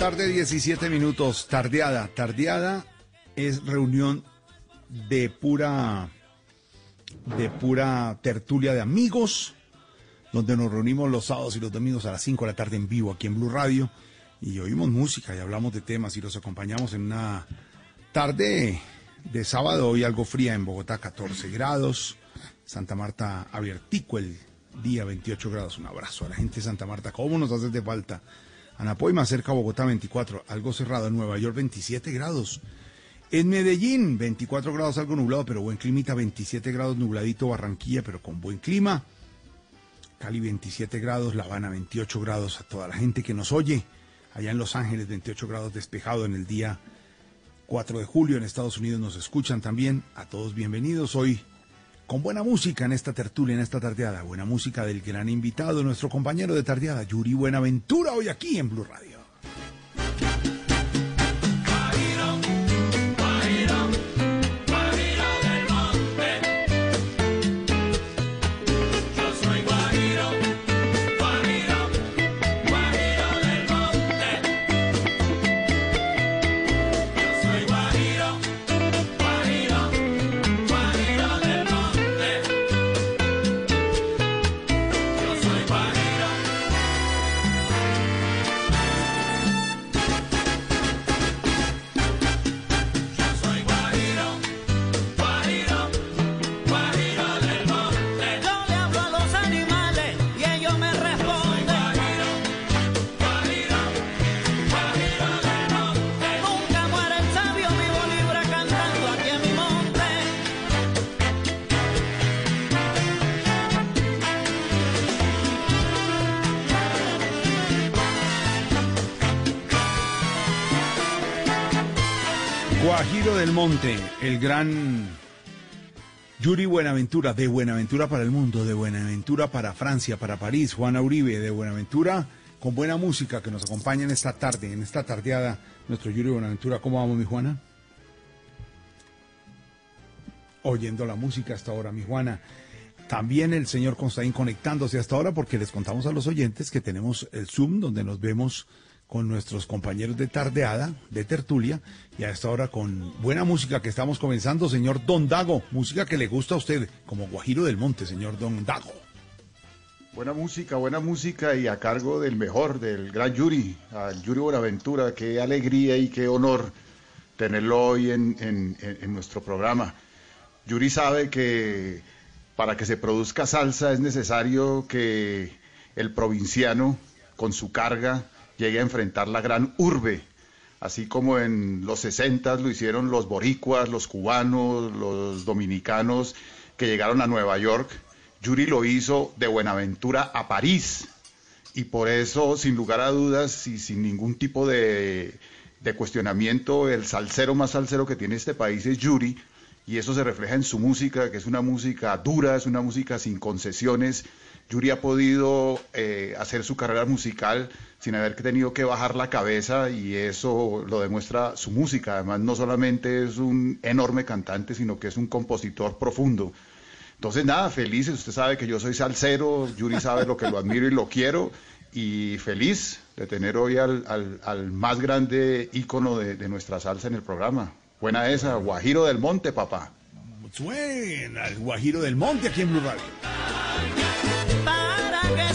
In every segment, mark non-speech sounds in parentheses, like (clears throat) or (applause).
5 de la tarde, 17 minutos. Tardeada. Tardeada es reunión de pura de pura tertulia de amigos, donde nos reunimos los sábados y los domingos a las 5 de la tarde en vivo aquí en Blue Radio y oímos música y hablamos de temas y los acompañamos en una tarde de sábado hoy algo fría en Bogotá 14 grados, Santa Marta abiertico el día 28 grados. Un abrazo a la gente de Santa Marta. ¿Cómo nos hace de falta? Anapoima, cerca a Bogotá, 24. Algo cerrado. En Nueva York, 27 grados. En Medellín, 24 grados, algo nublado, pero buen climita. 27 grados, nubladito. Barranquilla, pero con buen clima. Cali, 27 grados. La Habana, 28 grados. A toda la gente que nos oye. Allá en Los Ángeles, 28 grados despejado en el día 4 de julio. En Estados Unidos nos escuchan también. A todos bienvenidos. Hoy con buena música en esta tertulia, en esta tardeada. Buena música del gran invitado, nuestro compañero de tardeada, Yuri Buenaventura, hoy aquí en Blue Radio. Del Monte, el gran Yuri Buenaventura, de Buenaventura para el mundo, de Buenaventura para Francia, para París, Juana Uribe, de Buenaventura, con buena música que nos acompaña en esta tarde, en esta tardeada, nuestro Yuri Buenaventura. ¿Cómo vamos, mi Juana? Oyendo la música hasta ahora, mi Juana. También el señor Constaín conectándose hasta ahora porque les contamos a los oyentes que tenemos el Zoom donde nos vemos con nuestros compañeros de tardeada, de tertulia, y a esta hora con buena música que estamos comenzando, señor Don Dago, música que le gusta a usted, como Guajiro del Monte, señor Don Dago. Buena música, buena música y a cargo del mejor, del gran Yuri, al Yuri Buenaventura, qué alegría y qué honor tenerlo hoy en, en, nuestro programa. Yuri sabe que para que se produzca salsa es necesario que el provinciano, con su carga, llegue a enfrentar la gran urbe, así como en los 60 lo hicieron los boricuas, los cubanos, los dominicanos que llegaron a Nueva York. Yuri lo hizo de Buenaventura a París. Y por eso, sin lugar a dudas y sin ningún tipo de, de cuestionamiento, el salsero más salsero que tiene este país es Yuri. Y eso se refleja en su música, que es una música dura, es una música sin concesiones. Yuri ha podido eh, hacer su carrera musical sin haber tenido que bajar la cabeza y eso lo demuestra su música. Además, no solamente es un enorme cantante, sino que es un compositor profundo. Entonces, nada, feliz. Usted sabe que yo soy salsero, Yuri sabe lo que lo admiro y lo quiero. Y feliz de tener hoy al, al, al más grande ícono de, de, nuestra salsa en el programa. Buena esa, Guajiro del Monte, papá. Buena, Guajiro del Monte aquí en Blue Radio.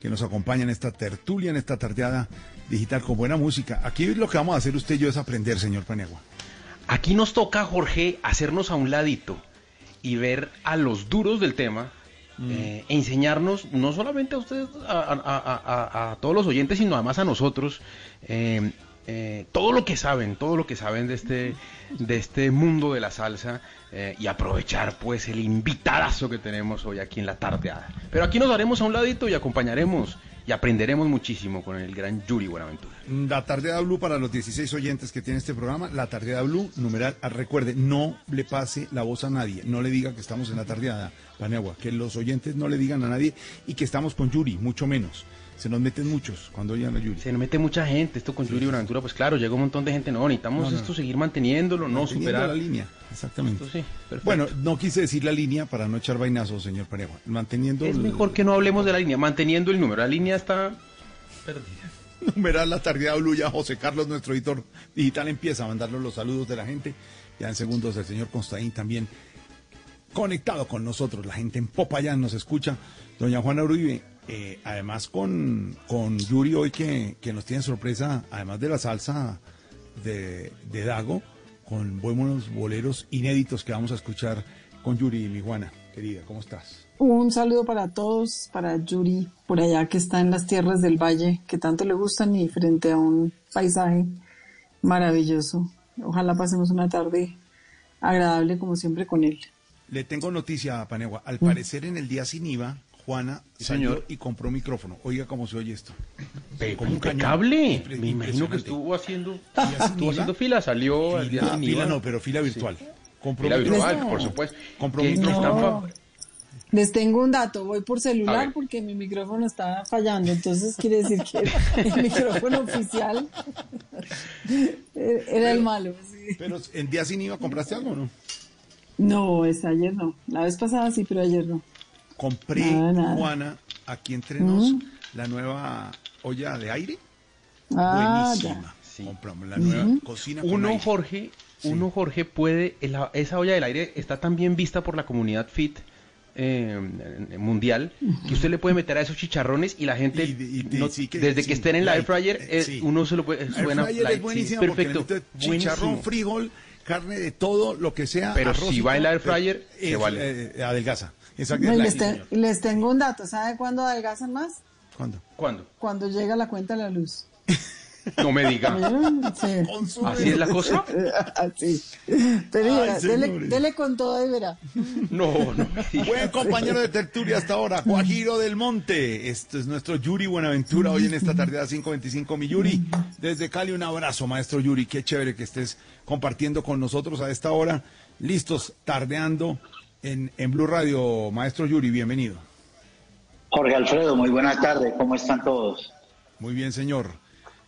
que nos acompaña en esta tertulia, en esta tardeada digital con buena música. Aquí lo que vamos a hacer usted y yo es aprender, señor Paniagua. Aquí nos toca, Jorge, hacernos a un ladito y ver a los duros del tema mm. eh, e enseñarnos, no solamente a ustedes, a, a, a, a, todos los oyentes, sino además a nosotros, eh, eh, todo lo que saben, todo lo que saben de este, de este mundo de la salsa eh, y aprovechar pues el invitadazo que tenemos hoy aquí en la tardeada. Pero aquí nos daremos a un ladito y acompañaremos y aprenderemos muchísimo con el gran Yuri Buenaventura. La tarde Blue para los 16 oyentes que tiene este programa, la tardeada Blue, numeral, ah, recuerde, no le pase la voz a nadie, no le diga que estamos en la tardeada, Paneagua, que los oyentes no le digan a nadie y que estamos con Yuri, mucho menos. Se nos meten muchos cuando oyen a Yuri. Se nos mete mucha gente, esto con Yuri Buenaventura, pues claro, llega un montón de gente, no, necesitamos No, no. esto seguir manteniéndolo, no Manteniendo superar. la línea, exactamente. Esto sí, perfecto. Bueno, no quise decir la línea para no echar vainazos, señor Paneagua. Manteniendo es el- mejor que no hablemos de la línea, manteniendo el número, la línea está perdida. (laughs) numeral la tardeada Blue, ya José Carlos, nuestro editor digital, empieza a mandarnos los saludos de la gente. Ya en segundos el señor Constaín también conectado con nosotros. La gente en Popayán nos escucha. Doña Juana Uribe, eh, además con, con Yuri hoy que, que nos tiene sorpresa, además de la salsa de, de Dago, con buenos boleros inéditos que vamos a escuchar con Yuri, mi Juana, querida, ¿cómo estás? Un saludo para todos, para Yuri, por allá que está en las tierras del valle, que tanto le gustan y frente a un paisaje maravilloso. Ojalá pasemos una tarde agradable como siempre con él. Le tengo noticia a Panegua. Mm. Al parecer en el día sin IVA, Juana salió señor. y compró micrófono. Oiga cómo se oye esto. Pero Como un cañón. impecable. Impre- Me imagino que estuvo (laughs) haciendo, estuvo haciendo fila, salió al día Fila, sin fila no, pero fila virtual. Compró Fila micrófono. virtual, No. por supuesto. Compró Que- micrófono. fa- Les tengo un dato, voy por A celular ver. porque mi micrófono está fallando, entonces quiere decir que (laughs) el micrófono oficial era el malo. sí. Pero en día sin IVA compraste algo o no? No, es ayer no. La vez pasada sí, pero ayer no. Compré, Nada, nada. Juana, aquí entre nos, Mm. la nueva olla de aire. Ah, Buenísima. Sí. Compramos la nueva cocina con Uno, aire. Jorge, uno, Jorge, puede, el- esa olla del aire está tan bien vista por la comunidad fit eh, mundial que usted le puede meter a esos chicharrones y la gente, Y- y- y- no- sí que- desde sí, que estén en la air fryer, eh, eh, sí. uno se lo puede, Air suena fryer light, es sí, buenísima perfecto, porque chicharrón, buenísimo. frijol, carne de todo, lo que sea. Pero arroz si va en la air fryer, eh, se es, vale. eh, adelgaza. Exacto. No, les, te- tengo un dato. ¿Sabe cuándo adelgazan más? ¿Cuándo? ¿Cuándo? Cuando llega la cuenta de la luz. (laughs) No me diga. ¿Así es la cosa? (laughs) Así. Pero Ay, mira, dele, con todo y verá. No, no me. Buen compañero de tertulia hasta ahora, Guajiro del Monte. Esto es nuestro Yuri Buenaventura hoy en esta tarde a 5.25. Mi Yuri, desde Cali un abrazo, maestro Yuri. Qué chévere que estés compartiendo con nosotros a esta hora. Listos, tardeando en, en Blue Radio. Maestro Yuri, bienvenido. Jorge Alfredo, muy buenas tardes, ¿cómo están todos? Muy bien, señor.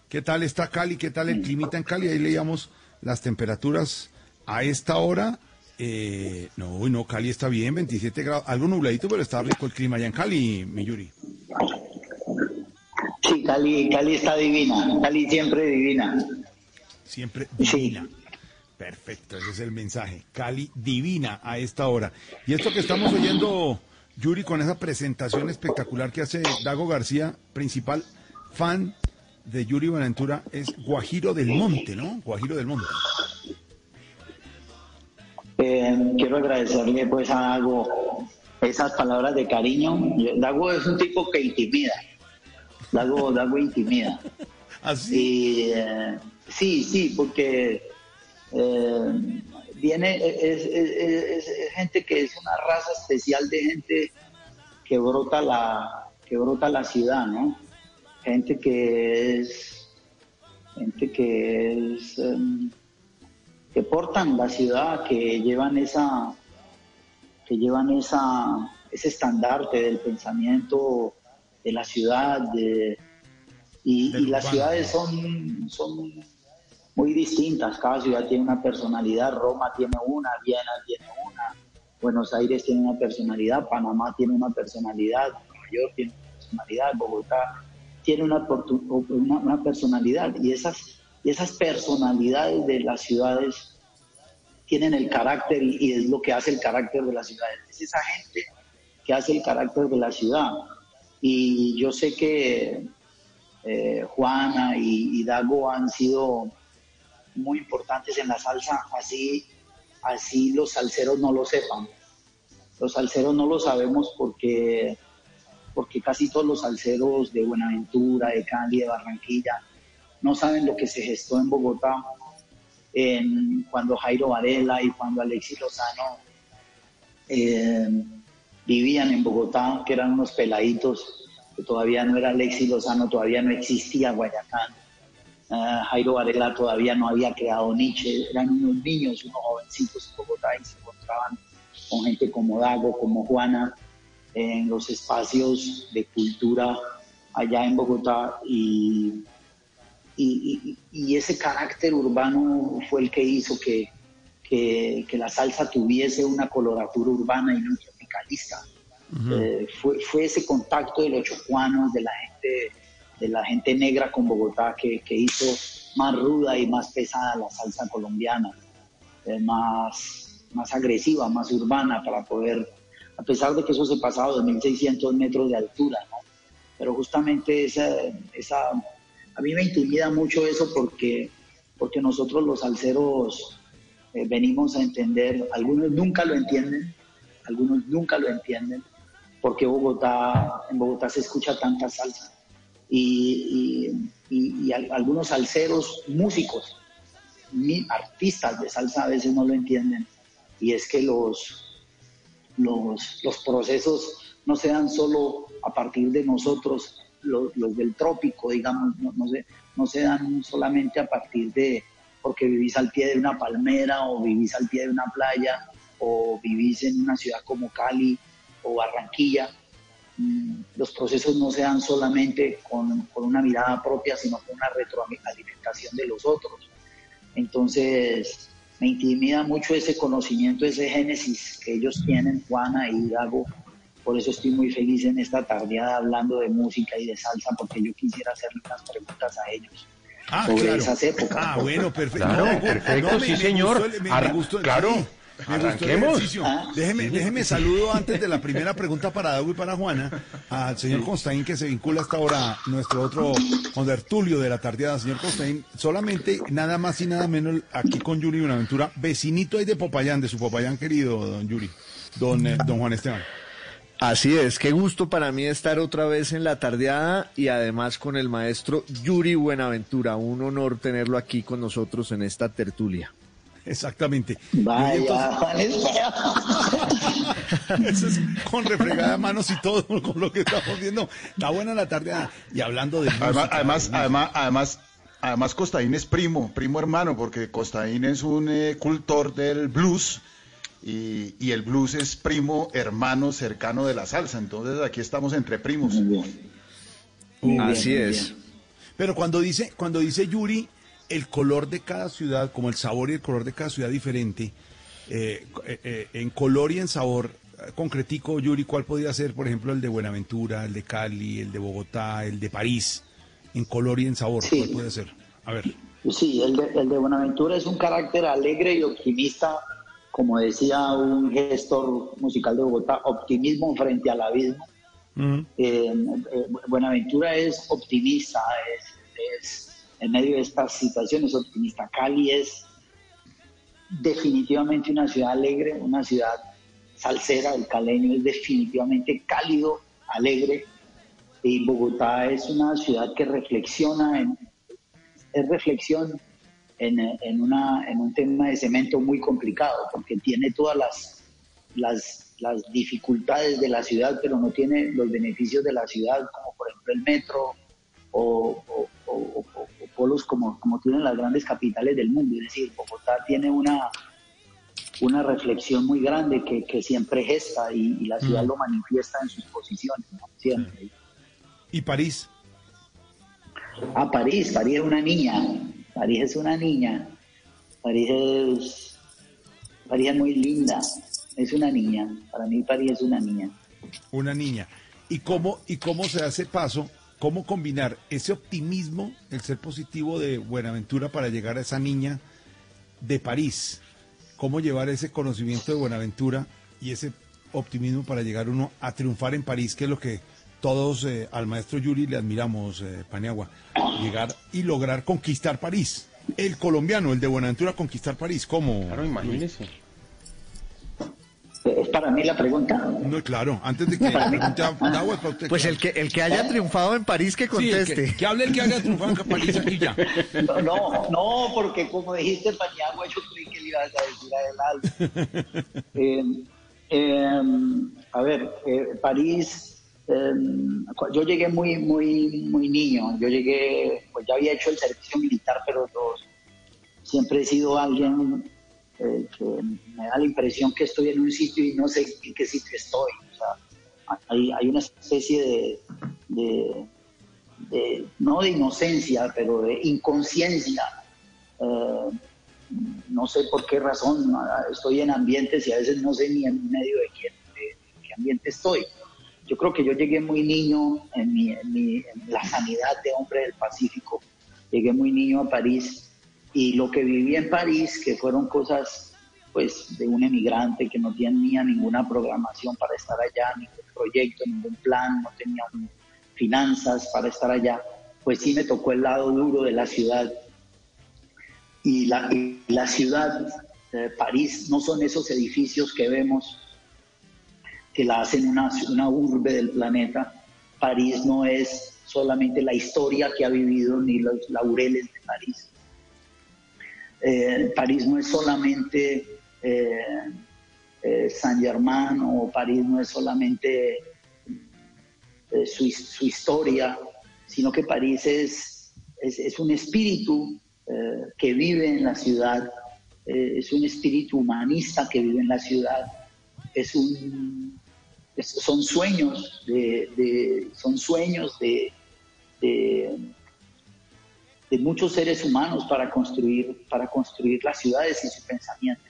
¿Qué tal está Cali? ¿Qué tal el climita en Cali? Ahí leíamos las temperaturas a esta hora. Eh, no, no, Cali está bien, 27 grados. Algo nubladito, pero está rico el clima allá en Cali, mi Yuri. Sí, Cali, Cali está divina, Cali siempre divina. Siempre Sí. Perfecto, ese es el mensaje. Cali divina a esta hora. Y esto que estamos oyendo, Yuri, con esa presentación espectacular que hace Dago García, principal fan de Yuri Buenaventura, es Guajiro del Monte, ¿no? Guajiro del Monte. Eh, quiero agradecerle pues a Dago esas palabras de cariño. Dago es un tipo que intimida, Dago, Dago intimida. (laughs) Así. Y eh, sí, sí, porque eh, viene, es, es- es- es gente que es una raza especial de gente que brota la, que brota la ciudad, ¿no? Gente que es, gente que es, em, que portan la ciudad, que llevan esa, que llevan esa, ese estandarte del pensamiento de la ciudad, de, y, y las ciudades son, son muy distintas, cada ciudad tiene una personalidad, Roma tiene una, Viena tiene una, Buenos Aires tiene una personalidad, Panamá tiene una personalidad, Nueva York tiene una personalidad, Bogotá tiene una, una, personalidad y esas, esas personalidades de las ciudades tienen el carácter y, es lo que hace el carácter de las ciudades. Es esa gente que hace el carácter de la ciudad. Y yo sé que eh, Juana y Dago han sido muy importantes en la salsa, así, así los salseros no lo sepan. Los salseros no lo sabemos porque, porque casi todos los salseros de Buenaventura, de Cali, de Barranquilla, no saben lo que se gestó en Bogotá cuando Jairo Varela y cuando Alexis Lozano eh, vivían en Bogotá, que eran unos peladitos que todavía no era Alexis Lozano, todavía no existía Guayacán. Ah, Jairo Varela todavía no había creado Nietzsche, eran unos niños, unos jovencitos en Bogotá y se encontraban con gente como Dago, como Juana, en los espacios de cultura allá en Bogotá. Y, y, y, ese carácter urbano fue el que hizo que, que, que, la salsa tuviese una coloratura urbana y no tropicalista. Eh, fue, fue ese contacto de los chocuanos, de la gente de la gente negra con Bogotá que, que hizo más ruda y más pesada la salsa colombiana, eh, más, más agresiva, más urbana para poder, a pesar de que eso se pasaba a 2.600 metros de altura, ¿no? pero justamente esa, esa, a mí me intimida mucho eso porque, porque nosotros los salseros eh, venimos a entender, algunos nunca lo entienden, algunos nunca lo entienden, porque Bogotá, en Bogotá se escucha tanta salsa y, y, algunos salseros músicos, artistas de salsa a veces no lo entienden, y es que los, los, los procesos no se dan solo a partir de nosotros, los, del trópico, digamos, no, no, se, no se dan solamente a partir de porque vivís al pie de una palmera o vivís al pie de una playa o vivís en una ciudad como Cali o Barranquilla, los procesos no se dan solamente con, una mirada propia, sino con una retroalimentación de los otros. Entonces, me intimida mucho ese conocimiento, ese génesis que ellos tienen, Juana y Dago. Por eso estoy muy feliz en esta tardeada hablando de música y de salsa, porque yo quisiera hacerle unas preguntas a ellos. Ah, sobre esas épocas. Ah, bueno, perfecto. perfecto, sí, señor. claro. Ah, déjeme, déjeme saludo antes de la primera pregunta para Dago y para Juana al señor Constaín que se vincula hasta ahora nuestro otro contertulio de la tardeada, señor Constaín. Solamente nada más y nada menos aquí con Yuri aventura vecinito ahí de Popayán, de su Popayán querido, don Yuri, don, eh, don Juan Esteban. Así es, qué gusto para mí estar otra vez en la tardeada y además con el maestro Yuri Buenaventura. Un honor tenerlo aquí con nosotros en esta tertulia. Exactamente. Vaya, (laughs) (laughs) Eso es con refregada de manos y todo (laughs) con lo que estamos viendo. Está buena la tarde y hablando de además, además, además, además, además, Costaín es primo, primo hermano, porque Costaín es un eh, cultor del blues y, y, el blues es primo hermano cercano de la salsa. Entonces aquí estamos entre primos. Así es. Pero cuando dice, cuando dice Yuri, el color de cada ciudad, como el sabor y el color de cada ciudad diferente, eh, eh, eh, en color y en sabor, concretico, Yuri, ¿cuál podría ser, por ejemplo, el de Buenaventura, el de Cali, el de Bogotá, el de París? En color y en sabor, ¿cuál puede ser? A ver. Sí, el de, el de Buenaventura es un carácter alegre y optimista, como decía un gestor musical de Bogotá, optimismo frente al abismo. Buenaventura es optimista, es en medio de estas situaciones optimista. Cali es definitivamente una ciudad alegre, una ciudad salsera, el caleño es definitivamente cálido, alegre, y Bogotá es una ciudad que reflexiona, en, es reflexión en, un tema de cemento muy complicado, porque tiene todas las, las, las dificultades de la ciudad, pero no tiene los beneficios de la ciudad, como por ejemplo el metro o, o, polos como, como tienen las grandes capitales del mundo. Es decir, Bogotá tiene una, una reflexión muy grande que, que siempre gesta y, la ciudad mm. lo manifiesta en sus posiciones, Siempre. ¿Y París? Ah, París, París es una niña. París es una niña. París es, París es muy linda. Es una niña. Para mí París es una niña. Una niña. ¿Y cómo, y cómo se hace paso cómo combinar ese optimismo, el ser positivo de Buenaventura para llegar a esa niña de París, cómo llevar ese conocimiento de Buenaventura y ese optimismo para llegar uno a triunfar en París, que es lo que todos eh, al maestro Yuri le admiramos, eh, Paniagua, llegar y lograr conquistar París. El colombiano, el de Buenaventura, conquistar París, ¿cómo? Claro, imagínese. ¿Es para mí la pregunta? No, claro, antes de que (laughs) pregunte Pues el que, el que haya triunfado en París que conteste. que, hable el que haya triunfado en París y ya. No, no, porque como dijiste Paniagua, yo creí que le ibas a decir adelante. (laughs) eh, eh, a ver, eh, París em, yo llegué muy, muy, muy niño. Yo llegué, pues ya había hecho el servicio militar, pero siempre he sido alguien eh, que me da la impresión que estoy en un sitio y no sé en qué sitio estoy. O sea, hay, hay una especie de, de, no de inocencia, pero de inconsciencia. Eh, no sé por qué razón estoy en ambientes y a veces no sé ni en medio de, quién, de, qué ambiente estoy. Yo creo que yo llegué muy niño en, mi, en, mi, en la sanidad de hombre del Pacífico. Llegué muy niño a París y lo que viví en París, que fueron cosas pues de un emigrante que no tenía ninguna programación para estar allá, ningún proyecto, ningún plan, no tenía finanzas para estar allá, pues sí me tocó el lado duro de la ciudad. Y la, la ciudad, de París, no son esos edificios que vemos que la hacen una, una urbe del planeta. París no es solamente la historia que ha vivido ni los laureles de París eh, París no es solamente eh, eh, San Germán o París no es solamente su, historia, sino que París es, es, un espíritu que vive en la ciudad, es un espíritu humanista que vive en la ciudad, es un, son sueños de, son sueños de muchos seres humanos para construir, para construir las ciudades y su pensamiento.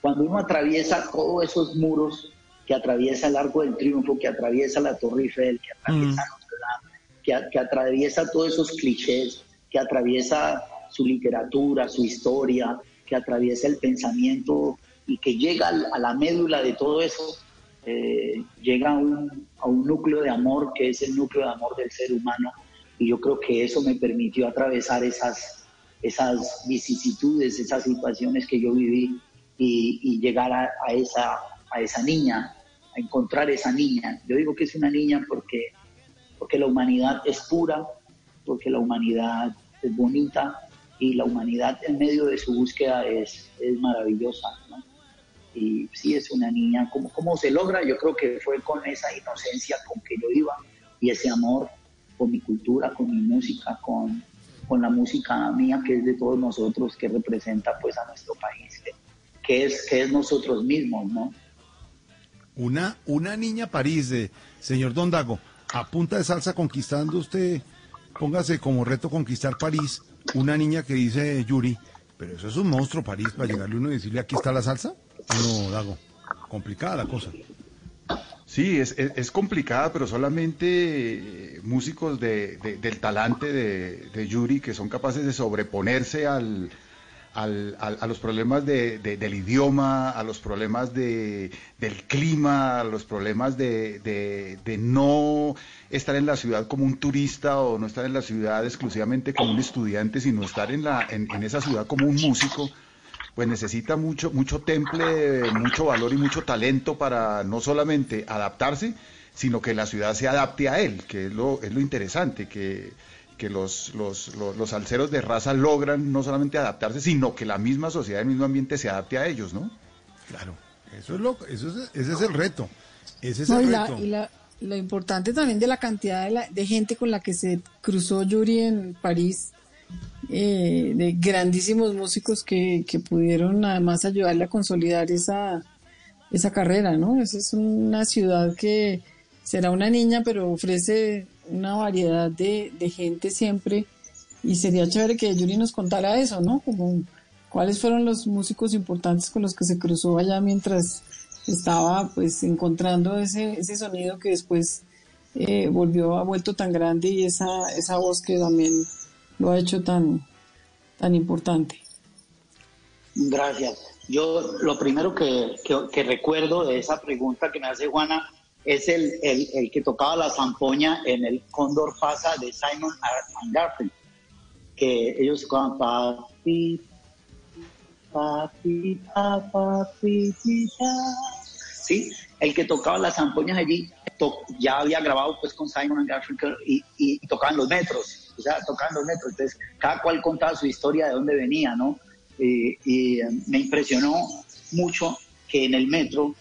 Cuando uno atraviesa todos esos muros que atraviesa el Arco del Triunfo, que atraviesa la Torre Eiffel, que atraviesa mm. Notre Dame, que, atraviesa todos esos clichés, que atraviesa su literatura, su historia, que atraviesa el pensamiento y que llega a la médula de todo eso, eh, llega a un, a un núcleo de amor que es el núcleo de amor del ser humano y yo creo que eso me permitió atravesar esas, esas vicisitudes, esas situaciones que yo viví y, llegar a, esa, a esa niña, a encontrar esa niña. Yo digo que es una niña porque, porque la humanidad es pura, porque la humanidad es bonita y la humanidad en medio de su búsqueda es, es maravillosa. Y sí, es una niña. ¿Cómo, ¿Cómo se logra? Yo creo que fue con esa inocencia con que yo iba y ese amor con mi cultura, con mi música, con, con la música mía que es de todos nosotros, que representa pues a nuestro país, que, es, que es nosotros mismos, ¿no? Una, una niña París, de señor Don Dago, a punta de salsa conquistando usted, póngase como reto conquistar París, una niña que dice Yuri, pero eso es un monstruo París para llegarle uno y decirle aquí está la salsa. No, Dago, complicada la cosa. Sí, es, es, complicada, pero solamente eh, músicos de, del talante de, Yuri que son capaces de sobreponerse al, al, a los problemas del idioma, a los problemas del clima, a los problemas de, no estar en la ciudad como un turista o no estar en la ciudad exclusivamente como un estudiante, sino estar en, la, en esa ciudad como un músico pues necesita mucho, mucho temple, mucho valor y mucho talento para no solamente adaptarse, sino que la ciudad se adapte a él, que es lo, es lo interesante, que, que los, los, los, alceros de raza logran no solamente adaptarse, sino que la misma sociedad, el mismo ambiente se adapte a ellos, ¿no? Claro, eso es lo, eso es, ese es el reto. Ese es el reto. y la, lo importante también de la cantidad de, la, de gente con la que se cruzó Yuri en París eh, de grandísimos músicos que, que, pudieron además ayudarle a consolidar esa, esa carrera, ¿no? Esa es una ciudad que será una niña, pero ofrece una variedad de, de gente siempre y sería chévere que Yuri nos contara eso, ¿no? Como cuáles fueron los músicos importantes con los que se cruzó allá mientras estaba pues encontrando ese, ese sonido que después eh, volvió, ha vuelto tan grande y esa, esa voz que también lo ha hecho tan, tan importante. Gracias. Yo lo primero que, que, recuerdo de esa pregunta que me hace Juana es el, el, el, que tocaba la zampoña en el Cóndor Fasa de Simon Garfunkel, que ellos tocaban papi, papi, papi, ¿sí? El que tocaba las zampoñas allí ya había grabado pues con Simon Garfunkel y, y, y tocaban los metros o sea, tocando el metro. Entonces, cada cual contaba su historia de dónde venía, ¿no? y eh, me impresionó mucho que en el metro,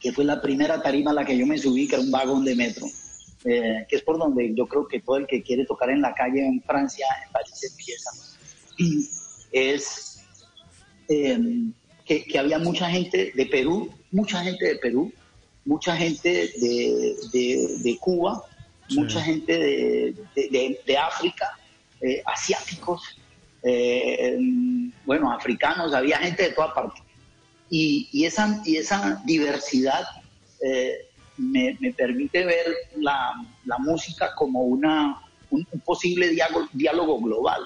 que fue la primera tarima a la que yo me subí, que era un vagón de metro, eh, que es por donde yo creo que todo el que quiere tocar en la calle en Francia, en París empieza, es eh, que, había mucha gente de Perú, mucha gente de Perú, mucha gente de Cuba, sí. mucha gente de, de África, eh, asiáticos, eh, bueno, africanos, había gente de toda parte. Y, y esa, y esa diversidad eh, me, me, permite ver la, la música como una, un, un posible diálogo, diálogo global,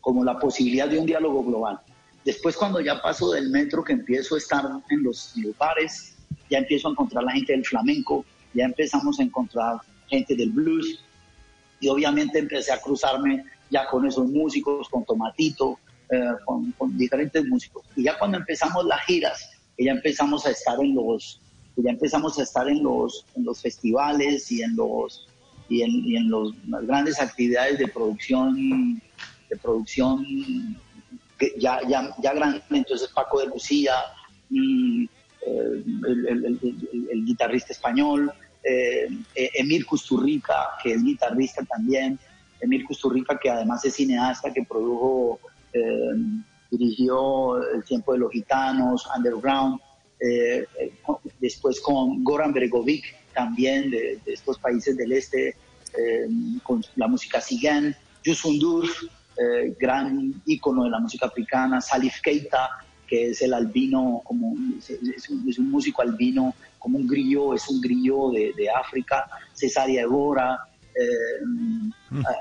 como la posibilidad de un diálogo global. Después cuando ya paso del metro, que empiezo a estar en los, en los bares, ya empiezo a encontrar la gente del flamenco, ya empezamos a encontrar gente del blues, y obviamente empecé a cruzarme ya con esos músicos, con Tomatito, eh, con, diferentes músicos. Y ya cuando empezamos las giras, ya empezamos a estar en los, ya empezamos a estar en los, en los festivales y en los y en, y en los, las grandes actividades de producción, de producción ya, ya, ya grande. Entonces Paco de Lucía, mm, el, el, el, el, guitarrista español, eh, Emir Custurrica, que es guitarrista también, Emir Custurrica, que además es cineasta, que produjo, eh, dirigió El tiempo de los gitanos, Underground, eh, después con Goran Bregovic, también de, de estos países del este, eh, con la música cigán, Yusundur, eh, gran ícono de la música africana, Salif Keita, que es el albino, como es, un, es un, músico albino, como un grillo, es un grillo de, de África, Cesaria Evora, eh, mm.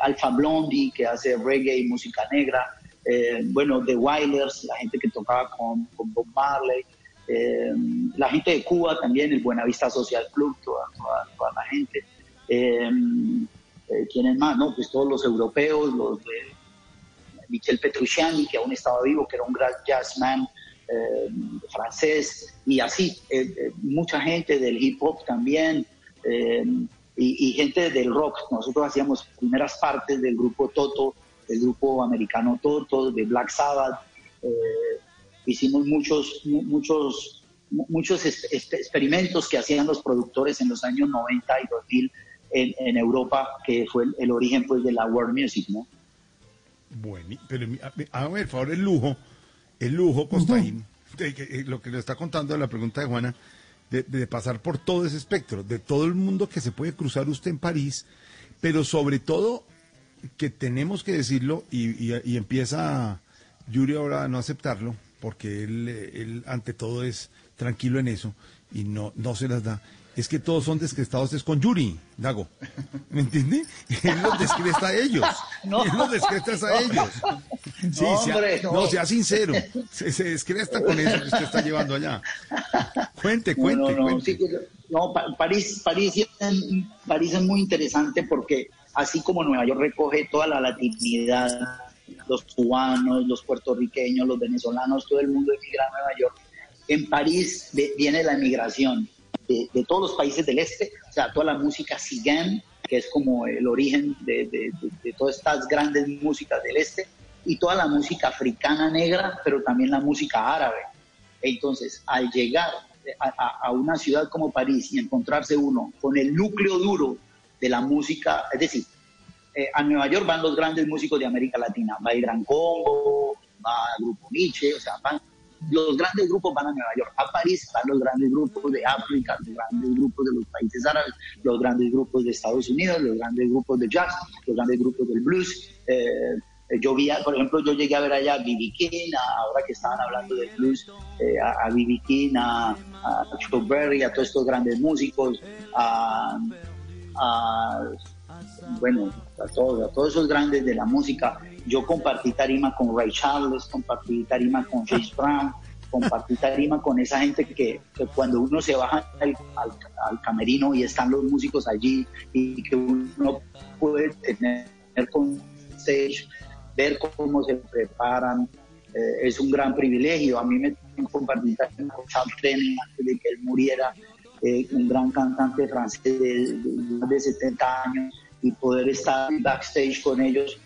Alfa Blondie, que hace reggae y música negra, eh, bueno, The Wailers, la gente que tocaba con, con Bob Marley, eh, la gente de Cuba también, el Buenavista Social Club, toda, toda, toda la gente. ¿Quiénes más? No, pues todos los europeos, los de Michel Petrucciani, que aún estaba vivo, que era un gran jazzman eh, francés, y así, eh, eh, mucha gente del hip hop también, y, y, gente del rock. Nosotros hacíamos primeras partes del grupo Toto, del grupo americano Toto, de Black Sabbath. hicimos muchos, muchos, muchos experimentos que hacían los productores en los años 90 y 2000 en, en Europa, que fue el, el, origen pues de la world music, ¿no? Bueno, pero a ver, por favor, el lujo, el lujo, Costaín, uh -huh. lo que le está contando de la pregunta de Juana, de, de, pasar por todo ese espectro, de todo el mundo que se puede cruzar usted en París, pero sobre todo que tenemos que decirlo y, y, y empieza Yuri ahora a no aceptarlo, porque él, él ante todo es tranquilo en eso y no, no se las da es que todos son descrestados es con Yuri, Dago. ¿Me entiende? (laughs) Él los descresta a ellos. (laughs) No. Él los descresta a (laughs) ellos. Sí, no, sea, hombre, no. no, sea sincero. Se, se, descresta con eso que usted está llevando allá. Cuente, cuente, no, cuente. Sí, no, París, París, París es muy interesante porque así como Nueva York recoge toda la latinidad, los cubanos, los puertorriqueños, los venezolanos, todo el mundo emigra a Nueva York, en París viene la emigración de, todos los países del este, o sea, toda la música cigán, que es como el origen de, de, todas estas grandes músicas del este, y toda la música africana negra, pero también la música árabe. Entonces, al llegar a, a, una ciudad como París y encontrarse uno con el núcleo duro de la música, es decir, eh, a Nueva York van los grandes músicos de América Latina, va el Gran Combo, va el Grupo Nietzsche, o sea, van los grandes grupos van a Nueva York, a París van los grandes grupos de África, los grandes grupos de los países árabes, los grandes grupos de Estados Unidos, los grandes grupos de jazz, los grandes grupos del blues. Eh, yo vi, por ejemplo, yo llegué a ver allá a B.B. King, ahora que estaban hablando de blues, eh, a B.B. King, a, a Chuck Berry, a todos estos grandes músicos, bueno, a todos, a todos esos grandes de la música. Yo compartí tarima con Ray Charles, compartí tarima con James Brown, compartí tarima con esa gente que, que cuando uno se baja al, al, al, camerino y están los músicos allí y que uno puede tener con stage, ver cómo se preparan, eh, es un gran privilegio. A mí me compartí tarima con Charles Trenet antes de que él muriera, eh, un gran cantante francés de, de, de, de 70 años y poder estar backstage con ellos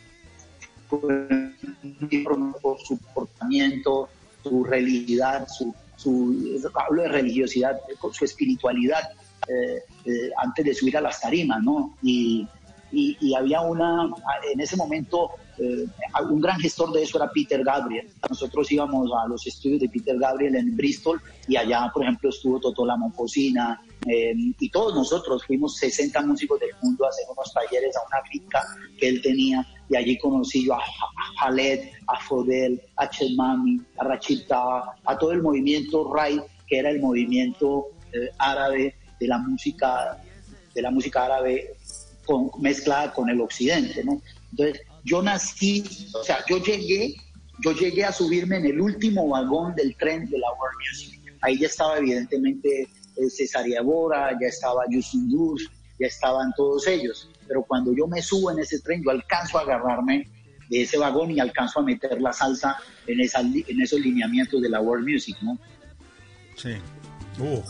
por su comportamiento, su religiosidad, su, su, hablo de religiosidad, su espiritualidad, eh, eh, antes de subir a las tarimas, ¿no? Y, y, había una, en ese momento, eh, un gran gestor de eso era Peter Gabriel. Nosotros íbamos a los estudios de Peter Gabriel en Bristol y allá, por ejemplo, estuvo Totó La Monfosina y todos nosotros fuimos 60 músicos del mundo a hacer unos talleres a una finca que él tenía y allí conocí yo a Khaled, a Fodel, a Chelmami, a Rachita, a todo el movimiento Rai, que era el movimiento árabe de la música, de la música árabe con, mezclada con el occidente, ¿no? Entonces, yo nací, o sea, yo llegué, yo llegué a subirme en el último vagón del tren de la World Music. Ahí ya estaba evidentemente eh, Cesaria Bora, ya estaba Yusuf ya estaban todos ellos. Pero cuando yo me subo en ese tren, yo alcanzo a agarrarme de ese vagón y alcanzo a meter la salsa en, esa, en esos lineamientos de la World Music, ¿no? Sí. Uh.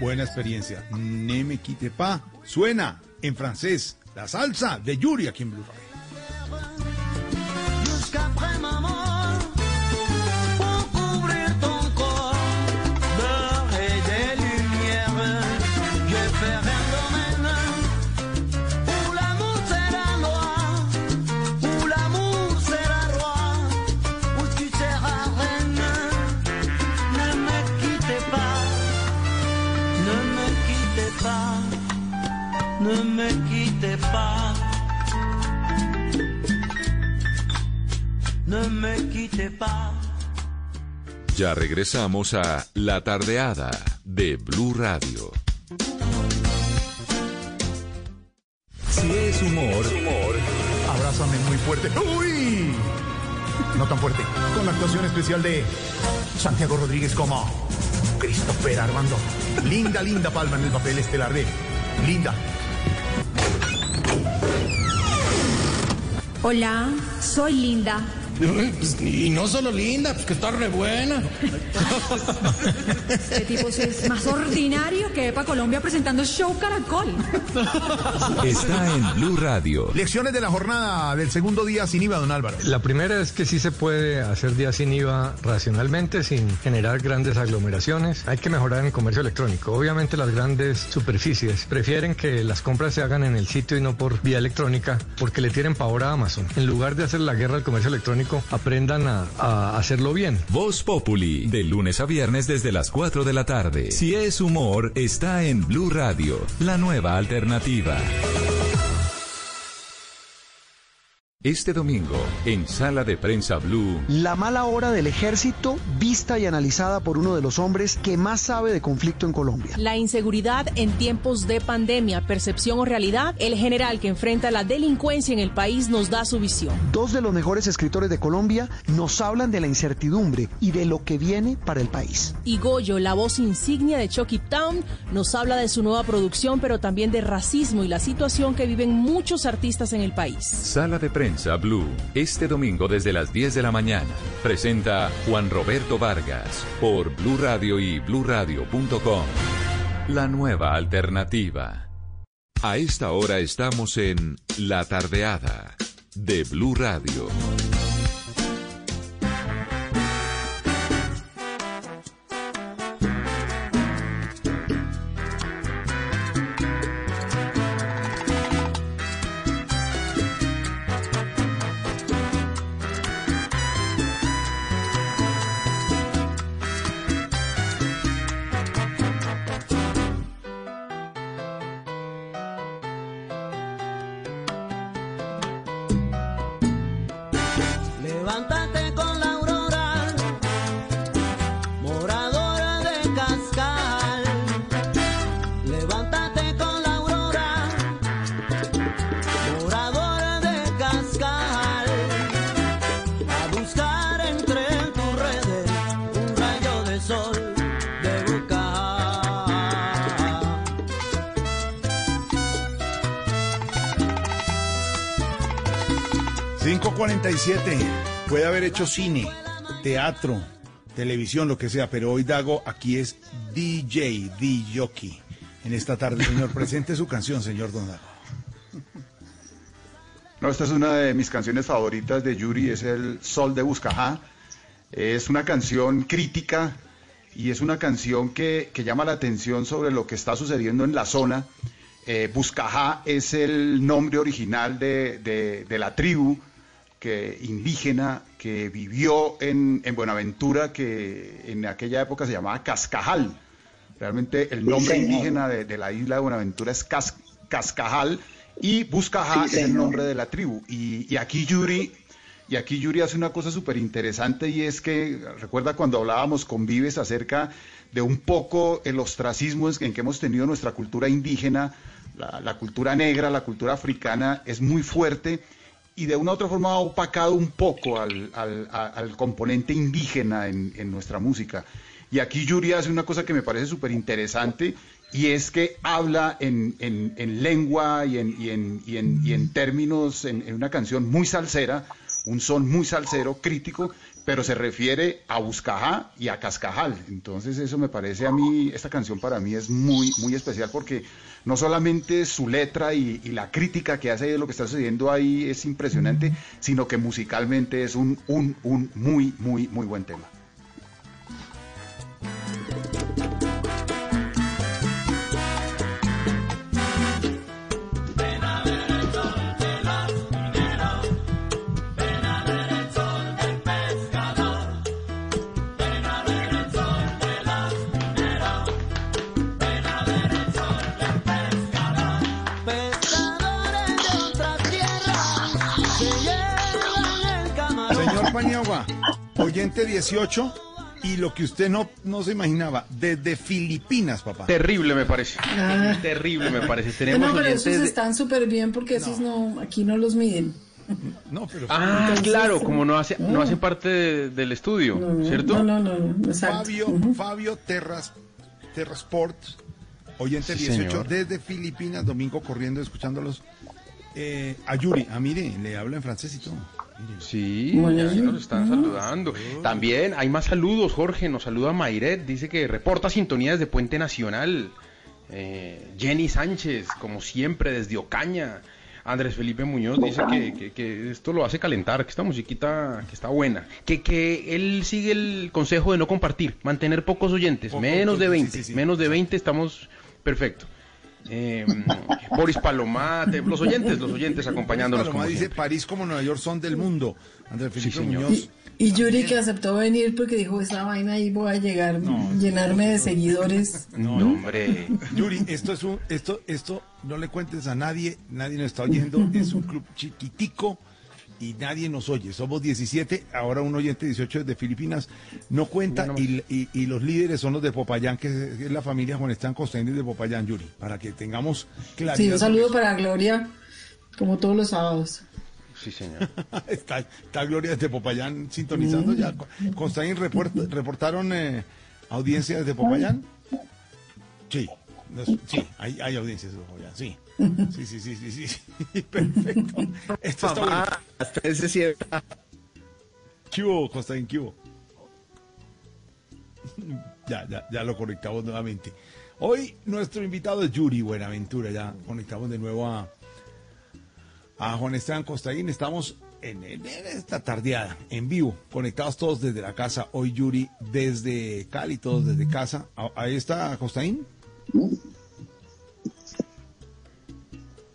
Buena experiencia. Ne me quite pa. Suena en francés la salsa de Yuri aquí en Blue Radio. Ya regresamos a La Tardeada de Blue Radio. Si es humor, humor, abrázame muy fuerte. ¡Uy! No tan fuerte. Con la actuación especial de Santiago Rodríguez como Christopher Armando. Linda, linda palma en el papel estelar de Linda. Hola, soy Linda pues, y no solo linda, pues que está re buena. Este tipo es más ordinario que Epa Colombia presentando Show Caracol. Está en Blue Radio. Lecciones de la jornada del segundo día sin IVA, don Álvaro. La primera es que sí se puede hacer día sin IVA racionalmente, sin generar grandes aglomeraciones. Hay que mejorar en el comercio electrónico. Obviamente las grandes superficies prefieren que las compras se hagan en el sitio y no por vía electrónica, porque le tienen pavor a Amazon. En lugar de hacer la guerra al comercio electrónico, aprendan a, hacerlo bien. Voz Populi, de lunes a viernes desde las 4 de la tarde. Si es humor, está en Blue Radio, la nueva alternativa. Este domingo, en Sala de Prensa Blue. La mala hora del ejército, vista y analizada por uno de los hombres que más sabe de conflicto en Colombia. La inseguridad en tiempos de pandemia, percepción o realidad, el general que enfrenta la delincuencia en el país nos da su visión. Dos de los mejores escritores de Colombia nos hablan de la incertidumbre y de lo que viene para el país. Y Goyo, la voz insignia de Chucky Town, nos habla de su nueva producción, pero también de racismo y la situación que viven muchos artistas en el país. Sala de Prensa Blue, este domingo desde las 10 de la mañana. Presenta Juan Roberto Vargas por Blue Radio y bluradio.com. La nueva alternativa. A esta hora estamos en La Tardeada de Blue Radio. 547. Puede haber hecho cine, teatro, televisión, lo que sea, pero hoy Dago aquí es DJ, DJ. En esta tarde, señor, presente su canción, señor Don Dago. No, esta es una de mis canciones favoritas de Yuri, es el Sol de Buscajá. Es una canción crítica y es una canción que, llama la atención sobre lo que está sucediendo en la zona. Eh, Buscajá es el nombre original de la tribu que, indígena que vivió en, en Buenaventura, que en aquella época se llamaba Cascajal. Realmente el nombre indígena de, de la isla de Buenaventura es Cas- Cascajal y Buscajá Sí, es el nombre de la tribu. Y, y aquí Yuri, y aquí Yuri hace una cosa súper interesante y es que, recuerda cuando hablábamos con Vives acerca de un poco el ostracismo en que hemos tenido nuestra cultura indígena, la, la cultura negra, la cultura africana es muy fuerte y de una u otra forma ha opacado un poco al, componente indígena en, nuestra música. Y aquí Yuri hace una cosa que me parece súper interesante y es que habla en, en- en lengua y en, y y y en términos, en una canción muy salsera, un son muy salsero, crítico, pero se refiere a Buscajá y a Cascajal. Entonces eso me parece a mí, esta canción para mí es muy, muy especial porque no solamente su letra y, y la crítica que hace de lo que está sucediendo ahí es impresionante, sino que musicalmente es un, un, un muy, muy, muy buen tema. Paniagua, oyente 18 y lo que usted no, no se imaginaba, desde Filipinas, papá. Terrible me parece. Ah. Terrible me parece. Tenemos No, pero esos de- están súper bien porque esos no, aquí no los miden. No, pero Ah, Entonces, claro, como no hace, no no. hace parte de- del estudio, No, no, ¿cierto? No, no, no, no, exacto. Fabio, Fabio Terras, Terrasport, oyente Sí, 18 señor. desde Filipinas, domingo corriendo, escuchándolos. Eh, a Yuri, ah, mire, le hablo en francés y todo. Sí, Bueno, nos están saludando. También hay más saludos, Jorge. Nos saluda Mayret, dice que reporta sintonía desde Puente Nacional. Eh, Jenny Sánchez, como siempre, desde Ocaña. Andrés Felipe Muñoz dice que, que- que esto lo hace calentar, que esta musiquita que está buena. Que, que él sigue el consejo de no compartir, mantener pocos oyentes, menos de sí, 20. sí, sí. Menos de 20 estamos perfecto. Eh, Boris Palomate, los oyentes, los oyentes acompañándonos Paloma como dice, siempre. París como Nueva York son del mundo. Andrés Sí, Felipe señor. Muñoz. Y Yuri que aceptó venir porque dijo, esa vaina ahí voy a llegar, llenarme de seguidores. No, hombre. Yuri, esto es un, esto, esto no le cuentes a nadie, nadie nos está (laughs) oyendo, es un club chiquitico y nadie nos oye. Somos 17, ahora un oyente 18 desde Filipinas, no cuenta y, y- y los líderes son los de Popayán, que es, es la familia Juan Esteban Costaín de Popayán, Yuri, para que tengamos claridad. Sí, un saludo para Gloria, como todos los sábados. Sí, señor. (laughs) está, está Gloria desde Popayán sintonizando ya. Constaín, report- ¿reportaron eh, audiencia desde Popayán? Sí, sí, hay, hay audiencias desde Popayán, sí. Sí, sí, sí, sí, sí, (laughs) perfecto. Esto está bueno. Hasta ese siempre. ¿Qué hubo, Constaín? ¿Qué hubo? (laughs) Ya, ya, ya lo conectamos nuevamente. Hoy nuestro invitado es Yuri Buenaventura, ya conectamos de nuevo a, a Juan Esteban Costaín. Estamos en, en esta tardeada, en vivo, conectados todos desde la casa. Hoy Yuri desde Cali, todos desde casa. Ah, Ahí está Costaín.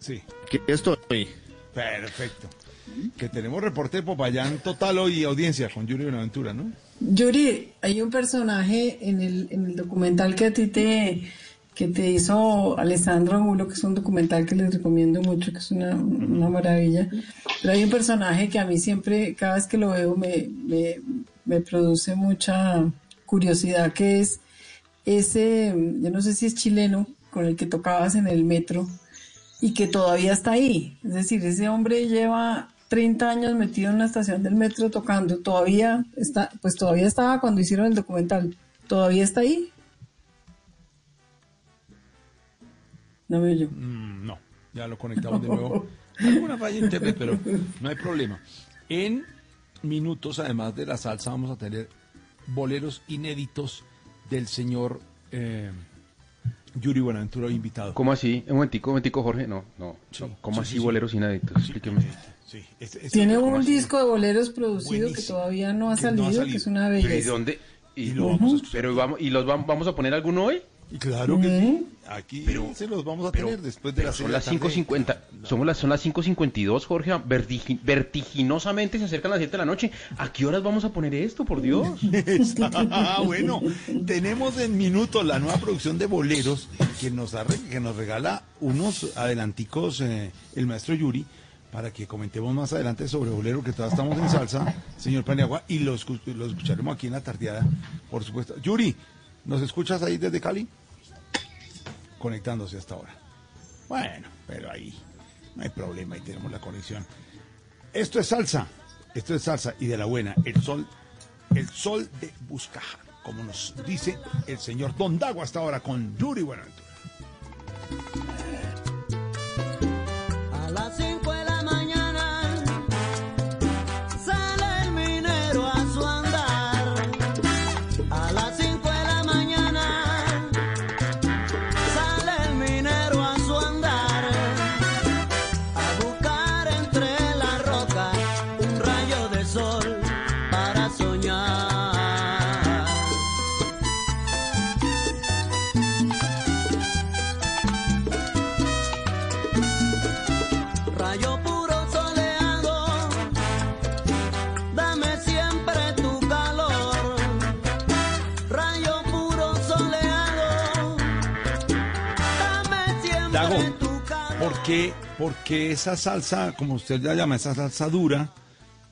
Sí, Aquí estoy. perfecto. Que tenemos reporte de Popayán total hoy audiencia con Yuri Buenaventura, ¿no? Yuri, hay un personaje en el, en el documental que a ti te, que te hizo Alessandro Angulo, que es un documental que les recomiendo mucho, que es una, una maravilla. Pero hay un personaje que a mí siempre, cada vez que lo veo, me, me, me produce mucha curiosidad, que es ese, yo no sé si es chileno, con el que tocabas en el metro y que todavía está ahí. Es decir, ese hombre lleva 30 años metido en una estación del metro tocando, todavía está, pues todavía estaba cuando hicieron el documental, todavía está ahí. No veo yo. Mm, no, ya lo conectamos de nuevo. (laughs) Alguna falla en internet, pero no hay problema. En minutos, además de la salsa, vamos a tener boleros inéditos del señor eh, Yuri Buenaventura hoy invitado. ¿Cómo así? Un momentico, un momentico, Jorge. No, no. Sí, no. ¿Cómo sí, así sí, sí. boleros inéditos? Explíqueme. Sí, este- este- Tiene ¿cómo un así? disco de boleros producido que todavía no ha Que no ha salido, que es una ¿Pero ¿Y belleza. dónde? Y, lo vamos a escuchar. Pero vamos, ¿y los vam- vamos a poner alguno hoy? Y claro que sí. Aquí se los vamos a tener después de Pero las son las de la tarde. 5.50, somos las, son las 5.52, Jorge, vertigi- vertiginosamente se acercan las 7 de la noche. ¿A qué horas vamos a poner esto, por Dios? (laughs) Ah, bueno, tenemos en minutos la nueva producción de boleros que nos, arre- que nos regala unos adelanticos eh, el maestro Yuri para que comentemos más adelante sobre bolero que todavía estamos en salsa, señor Paniagua, y los, los escucharemos aquí en la tardeada, por supuesto. Yuri, ¿nos escuchas ahí desde Cali? Conectándose hasta ahora. Bueno, pero ahí no hay problema, ahí tenemos la conexión. Esto es salsa, esto es salsa y de la buena, el sol, el sol de Buscaja, como nos dice el señor Don Dago hasta ahora con Yuri Buenaventura. ¿Por qué, por qué esa salsa, como usted la llama, esa salsa dura,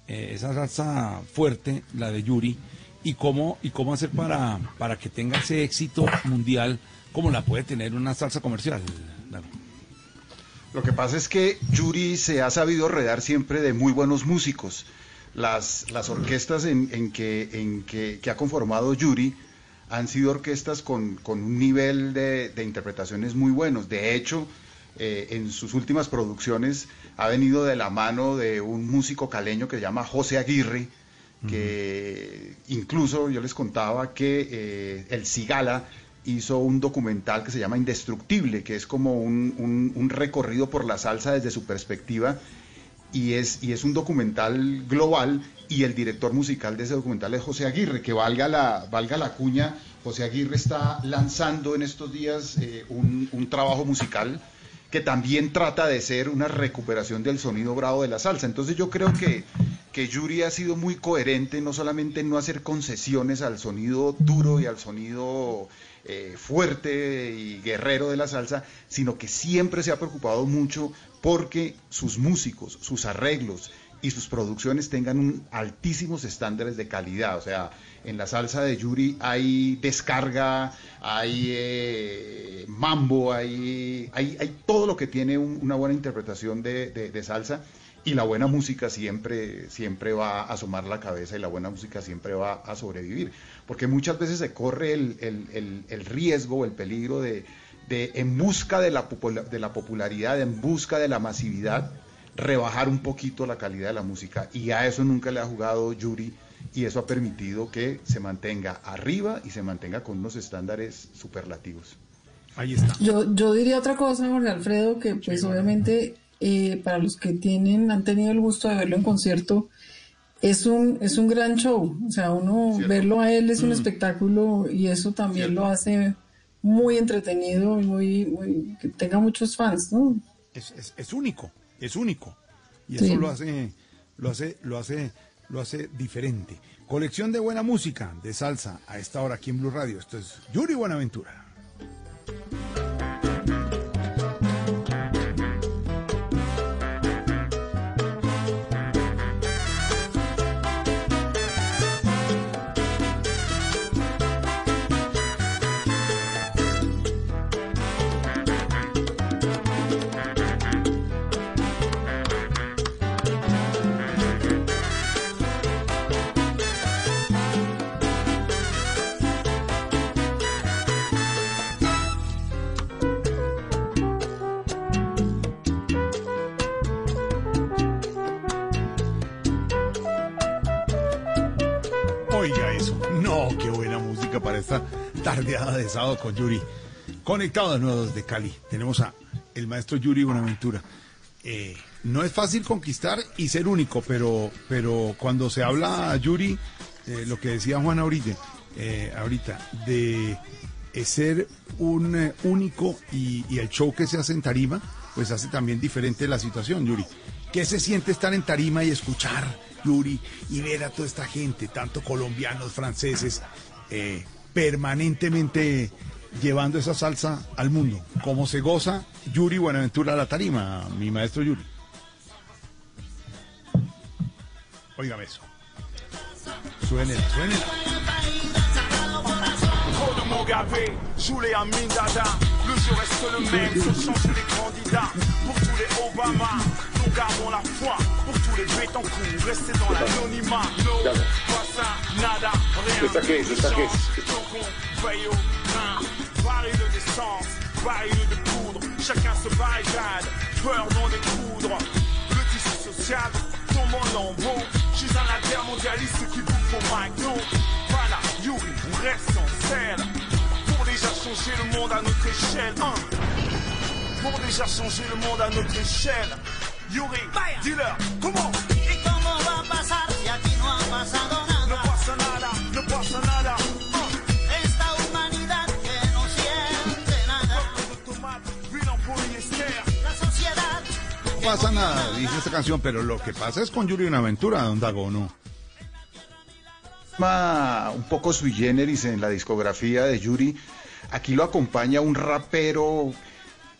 eh, esa salsa fuerte, la de Yuri, y cómo, y cómo hacer para, para que tenga ese éxito mundial como la puede tener una salsa comercial? Lo que pasa es que Yuri se ha sabido redar siempre de muy buenos músicos. Las, las orquestas en, en que, en que, ha conformado Yuri han sido orquestas con, con un nivel de interpretaciones muy buenos. De hecho, eh, en sus últimas producciones ha venido de la mano de un músico caleño que se llama José Aguirre, que incluso yo les contaba que eh, el Cigala hizo un documental que se llama Indestructible, que es como un, un- un recorrido por la salsa desde su perspectiva, y es, y es un documental global, y el director musical de ese documental es José Aguirre, que valga la, valga la cuña, José Aguirre está lanzando en estos días eh, un, un trabajo musical que también trata de ser una recuperación del sonido bravo de la salsa. Entonces yo creo que, que Yuri ha sido muy coherente, no solamente en no hacer concesiones al sonido duro y al sonido eh, fuerte y guerrero de la salsa, sino que siempre se ha preocupado mucho porque sus músicos, sus arreglos y sus producciones tengan un altísimos estándares de calidad. O sea, en la salsa de Yuri hay descarga, hay eh, mambo, hay, hay, hay todo lo que tiene un- una buena interpretación de, de- salsa y la buena música siempre, siempre va a asomar la cabeza y la buena música siempre va a sobrevivir. Porque muchas veces se corre el, el- el- el riesgo el peligro de, de, en busca de la, de la popularidad, en busca de la masividad, rebajar un poquito la calidad de la música. Y a eso nunca le ha jugado Yuri y eso ha permitido que se mantenga arriba y se mantenga con unos estándares superlativos. Ahí está. Yo, yo diría otra cosa, Jorge Alfredo, que pues obviamente eh, para los que tienen, han tenido el gusto de verlo en concierto, es un, es un gran show. O sea, uno verlo a él es un Mm. espectáculo y eso también lo hace muy entretenido y muy, muy, que tenga muchos fans, ¿no? Es, es- es único, es único. Y Sí. eso lo hace, lo hace, lo hace, lo hace diferente. Colección de buena música, de salsa, a esta hora aquí en Blue Radio. Esto es Yuri Buenaventura. Tardeada de sábado con Yuri. Conectado de nuevo desde Cali. Tenemos a el maestro Yuri Buenaventura. Eh, no es fácil conquistar y ser único, pero, pero cuando se habla Yuri, eh, lo que decía Juan ahorita, eh, ahorita, de eh, ser un único y, y el show que se hace en tarima, pues hace también diferente la situación, Yuri. ¿Qué se siente estar en tarima y escuchar, Yuri, y ver a toda esta gente, tanto colombianos, franceses, eh, permanentemente llevando esa salsa al mundo? ¿Cómo se goza Yuri Buenaventura la tarima, mi maestro Yuri? Óigame eso. Nous gardons la foi. Pour tous les Bétancourt, restez dans l'anonymat. No, pas ça, nada, rien. ¿Esta qué es? ¿Esta qué es? Donc on veille au train. Baril d'essence, baril de poudre. Chacun se barricade, peur d'en découdre. Le tissu social tombe en lambeaux. Je suis un altermondialiste qui bouffe au McDo. Voilà, Yuri, on reste en selle. Pour déjà changer le monde à notre échelle. hein. Pour déjà changer le monde à notre échelle. Yuri, dis-leur, comment ¿Y cómo va a pasar si aquí no ha pasado nada? No pasa nada, no pasa nada. Esta humanidad que no siente nada. La sociedad No pasa nada, dice esta canción, pero lo que pasa es con Yuri Buenaventura, don Dago, ¿no? un poco sui generis en la discografía de Yuri. Aquí lo acompaña un rapero,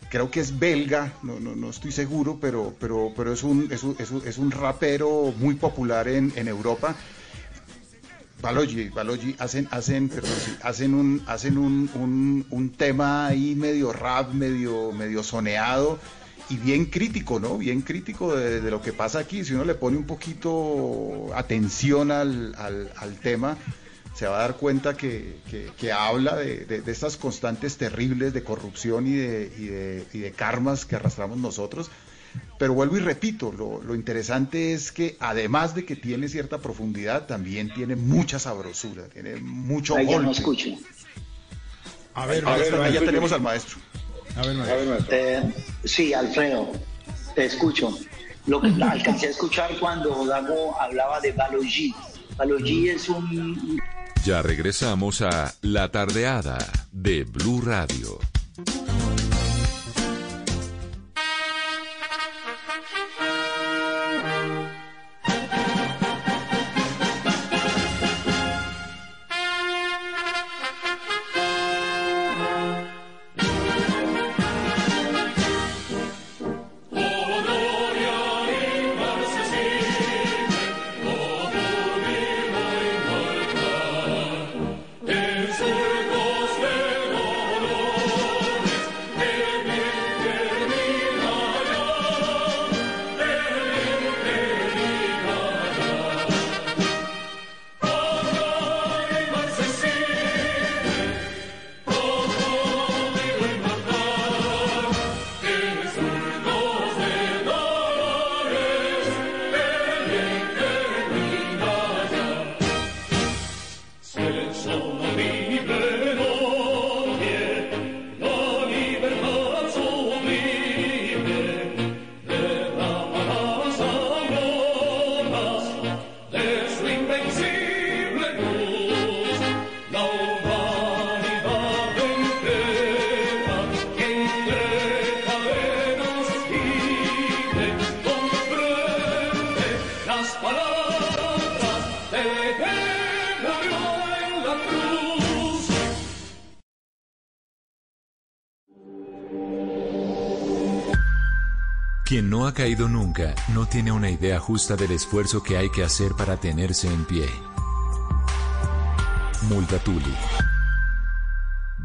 creo que es belga, no, no, no estoy seguro, pero, pero, pero es, un, es, un, es un- rapero muy popular en, en Europa. Balogi, Balogi hacen, hacen, hacen un, hacen un, un, un tema ahí medio rap, medio, medio soneado y bien crítico, ¿no? Bien crítico de, lo que pasa aquí. Si uno le pone un poquito atención al, al tema, se va a dar cuenta que, que- que habla de, de- de estas constantes terribles de corrupción y de, y de, y de karmas que arrastramos nosotros. Pero vuelvo y repito, lo, lo interesante es que además de que tiene cierta profundidad, también tiene mucha sabrosura, tiene mucho ya no escucho. A ver, está, maestro, ahí ya tenemos al maestro. A ver, maestro. Eh, sí, Alfredo, te escucho. Lo que (laughs) alcancé a escuchar cuando Dago hablaba de Balogi. Balogi es un Ya regresamos a La Tardeada de Blue Radio. Nunca no tiene una idea justa del esfuerzo que hay que hacer para tenerse en pie. Multatuli.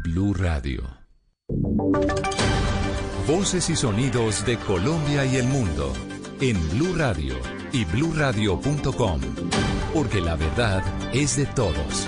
Blue Radio. Voces y sonidos de Colombia y el mundo en Blue Radio y bluradio.com, porque la verdad es de todos.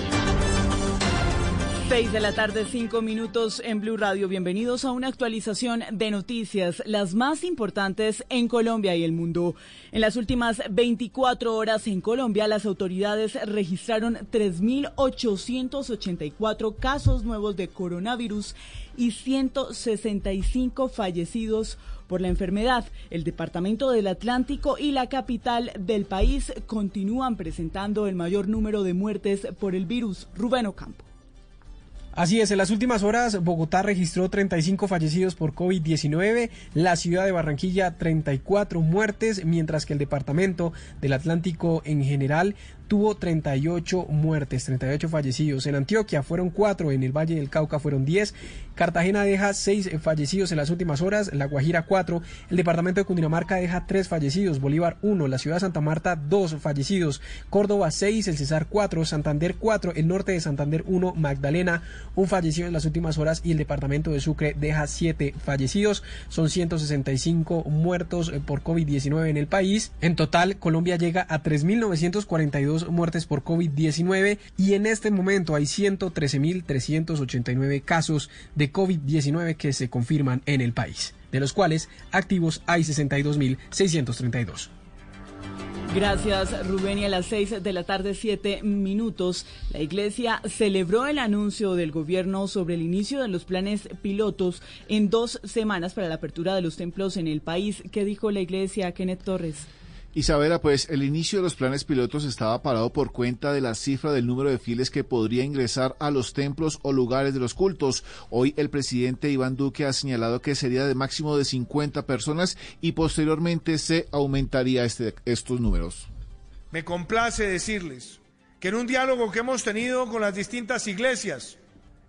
6 de la tarde, 5 minutos en Blue Radio. Bienvenidos a una actualización de noticias, las más importantes en Colombia y el mundo. En las últimas 24 horas en Colombia, las autoridades registraron 3.884 casos nuevos de coronavirus y 165 fallecidos por la enfermedad. El Departamento del Atlántico y la capital del país continúan presentando el mayor número de muertes por el virus. Rubén Ocampo. Así es, en las últimas horas Bogotá registró 35 fallecidos por COVID-19, la ciudad de Barranquilla 34 muertes, mientras que el departamento del Atlántico en general tuvo 38 muertes, 38 fallecidos. En Antioquia fueron 4, en el Valle del Cauca fueron 10, Cartagena deja 6 fallecidos en las últimas horas, La Guajira 4, el departamento de Cundinamarca deja 3 fallecidos, Bolívar 1, la ciudad de Santa Marta 2 fallecidos, Córdoba 6, el Cesar 4, Santander 4, el norte de Santander 1, Magdalena un fallecido en las últimas horas y el departamento de Sucre deja 7 fallecidos. Son 165 muertos eh, por COVID-19 en el país. En total, Colombia llega a 3.942 muertes por COVID-19 y en este momento hay 113.389 casos de COVID-19 que se confirman en el país, de los cuales activos hay 62.632. Gracias, Rubén. Y a las seis de la tarde, siete minutos, la Iglesia celebró el anuncio del gobierno sobre el inicio de los planes pilotos en dos semanas para la apertura de los templos en el país. ¿Qué dijo la Iglesia, Kenneth Torres? Isabela, pues el inicio de los planes pilotos estaba parado por cuenta de la cifra del número de fieles que podría ingresar a los templos o lugares de los cultos. Hoy el presidente Iván Duque ha señalado que sería de máximo de 50 personas y posteriormente se aumentaría este, estos números. Me complace decirles que en un diálogo que hemos tenido con las distintas iglesias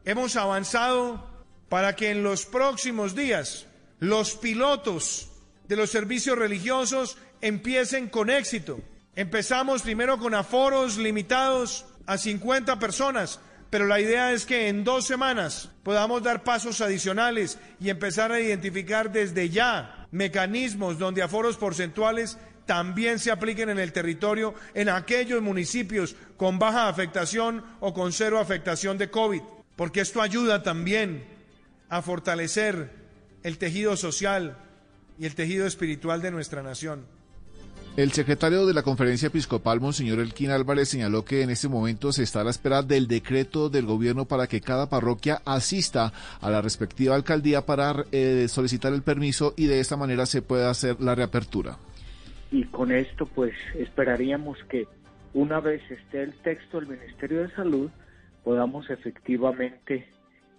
hemos avanzado para que en los próximos días los pilotos de los servicios religiosos empiecen con éxito. Empezamos primero con aforos limitados a 50 personas, pero la idea es que en dos semanas podamos dar pasos adicionales y empezar a identificar desde ya mecanismos donde aforos porcentuales también se apliquen en el territorio en aquellos municipios con baja afectación o con cero afectación de COVID, porque esto ayuda también a fortalecer el tejido social y el tejido espiritual de nuestra nación. El secretario de la Conferencia Episcopal, Monseñor Elquín Álvarez, señaló que en este momento se está a la espera del decreto del gobierno para que cada parroquia asista a la respectiva alcaldía para eh, solicitar el permiso y de esta manera se pueda hacer la reapertura. Y con esto, pues esperaríamos que una vez esté el texto del Ministerio de Salud, podamos efectivamente,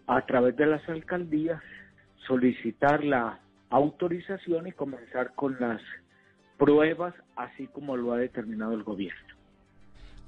a través de las alcaldías, solicitar la autorización y comenzar con las pruebas, así como lo ha determinado el gobierno.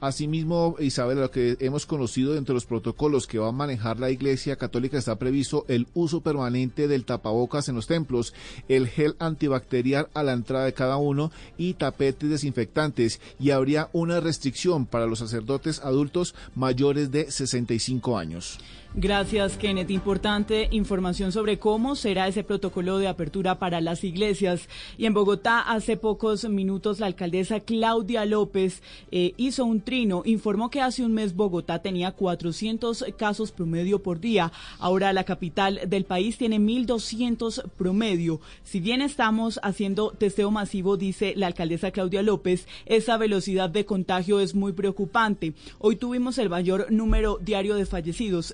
Asimismo, Isabel, lo que hemos conocido entre los protocolos que va a manejar la Iglesia Católica está previsto el uso permanente del tapabocas en los templos, el gel antibacterial a la entrada de cada uno y tapetes desinfectantes. Y habría una restricción para los sacerdotes adultos mayores de 65 años. Gracias, Kenneth. Importante información sobre cómo será ese protocolo de apertura para las iglesias. Y en Bogotá, hace pocos minutos, la alcaldesa Claudia López eh, hizo un trino. Informó que hace un mes Bogotá tenía 400 casos promedio por día. Ahora la capital del país tiene 1.200 promedio. Si bien estamos haciendo testeo masivo, dice la alcaldesa Claudia López, esa velocidad de contagio es muy preocupante. Hoy tuvimos el mayor número diario de fallecidos,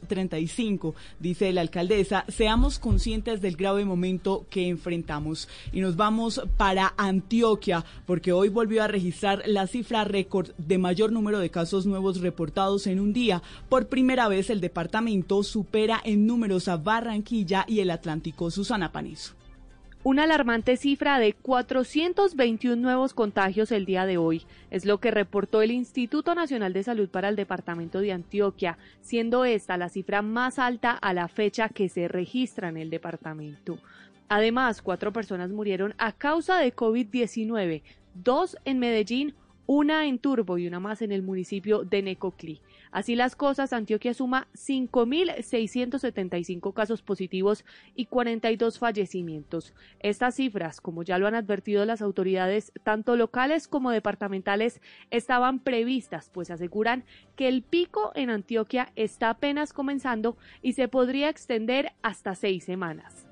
dice la alcaldesa, seamos conscientes del grave momento que enfrentamos. Y nos vamos para Antioquia, porque hoy volvió a registrar la cifra récord de mayor número de casos nuevos reportados en un día. Por primera vez el departamento supera en números a Barranquilla y el Atlántico. Susana Panizo. Una alarmante cifra de 421 nuevos contagios el día de hoy es lo que reportó el Instituto Nacional de Salud para el Departamento de Antioquia, siendo esta la cifra más alta a la fecha que se registra en el departamento. Además, cuatro personas murieron a causa de COVID-19, dos en Medellín, una en Turbo y una más en el municipio de Necoclí. Así las cosas, Antioquia suma 5.675 casos positivos y 42 fallecimientos. Estas cifras, como ya lo han advertido las autoridades tanto locales como departamentales, estaban previstas, pues aseguran que el pico en Antioquia está apenas comenzando y se podría extender hasta seis semanas.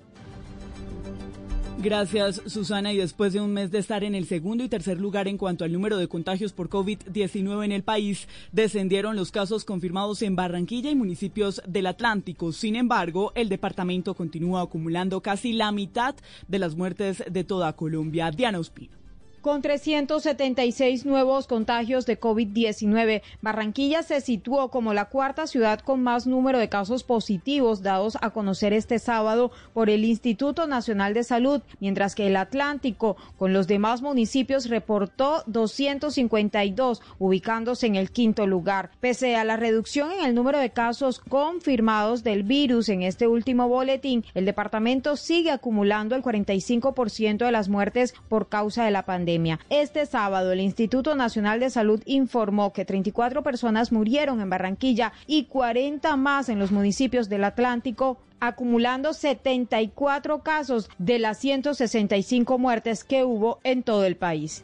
Gracias, Susana. Y después de un mes de estar en el segundo y tercer lugar en cuanto al número de contagios por COVID-19 en el país, descendieron los casos confirmados en Barranquilla y municipios del Atlántico. Sin embargo, el departamento continúa acumulando casi la mitad de las muertes de toda Colombia. Diana Ospino. Con 376 nuevos contagios de COVID-19, Barranquilla se situó como la cuarta ciudad con más número de casos positivos dados a conocer este sábado por el Instituto Nacional de Salud, mientras que el Atlántico, con los demás municipios, reportó 252, ubicándose en el quinto lugar. Pese a la reducción en el número de casos confirmados del virus en este último boletín, el departamento sigue acumulando el 45% de las muertes por causa de la pandemia. Este sábado, el Instituto Nacional de Salud informó que 34 personas murieron en Barranquilla y 40 más en los municipios del Atlántico acumulando 74 casos de las 165 muertes que hubo en todo el país.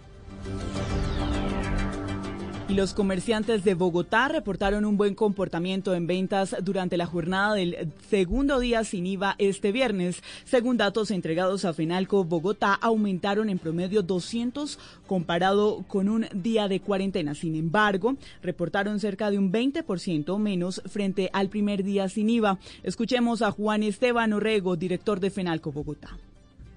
Y los comerciantes de Bogotá reportaron un buen comportamiento en ventas durante la jornada del segundo día sin IVA este viernes. Según datos entregados a Fenalco, Bogotá aumentaron en promedio 200 comparado con un día de cuarentena. Sin embargo, reportaron cerca de un 20% menos frente al primer día sin IVA. Escuchemos a Juan Esteban Orrego, director de Fenalco Bogotá.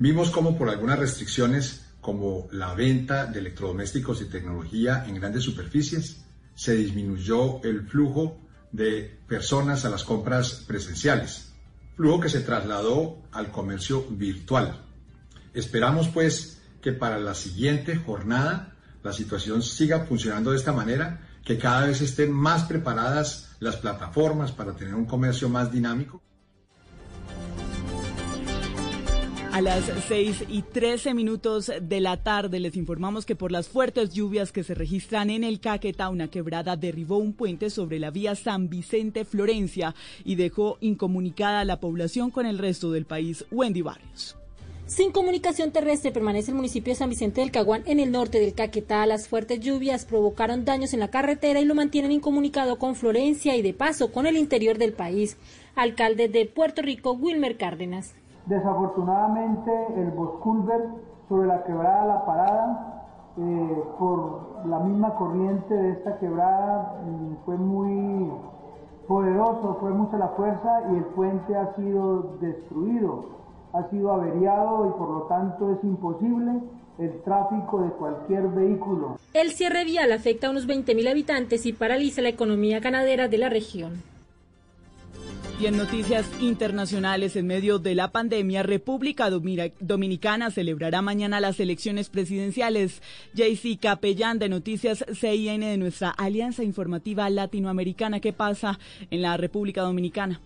Vimos como por algunas restricciones como la venta de electrodomésticos y tecnología en grandes superficies, se disminuyó el flujo de personas a las compras presenciales, flujo que se trasladó al comercio virtual. Esperamos pues que para la siguiente jornada la situación siga funcionando de esta manera, que cada vez estén más preparadas las plataformas para tener un comercio más dinámico. A las 6 y 13 minutos de la tarde les informamos que por las fuertes lluvias que se registran en el Caquetá, una quebrada derribó un puente sobre la vía San Vicente-Florencia y dejó incomunicada a la población con el resto del país. Wendy Barrios. Sin comunicación terrestre permanece el municipio de San Vicente del Caguán en el norte del Caquetá. Las fuertes lluvias provocaron daños en la carretera y lo mantienen incomunicado con Florencia y de paso con el interior del país. Alcalde de Puerto Rico, Wilmer Cárdenas. Desafortunadamente el Bosculver sobre la quebrada La Parada, eh, por la misma corriente de esta quebrada, mm, fue muy poderoso, fue mucha la fuerza y el puente ha sido destruido, ha sido averiado y por lo tanto es imposible el tráfico de cualquier vehículo. El cierre vial afecta a unos 20.000 habitantes y paraliza la economía ganadera de la región. Y en noticias internacionales, en medio de la pandemia, República Dominicana celebrará mañana las elecciones presidenciales. JC Capellán de Noticias CIN de nuestra Alianza Informativa Latinoamericana. ¿Qué pasa en la República Dominicana?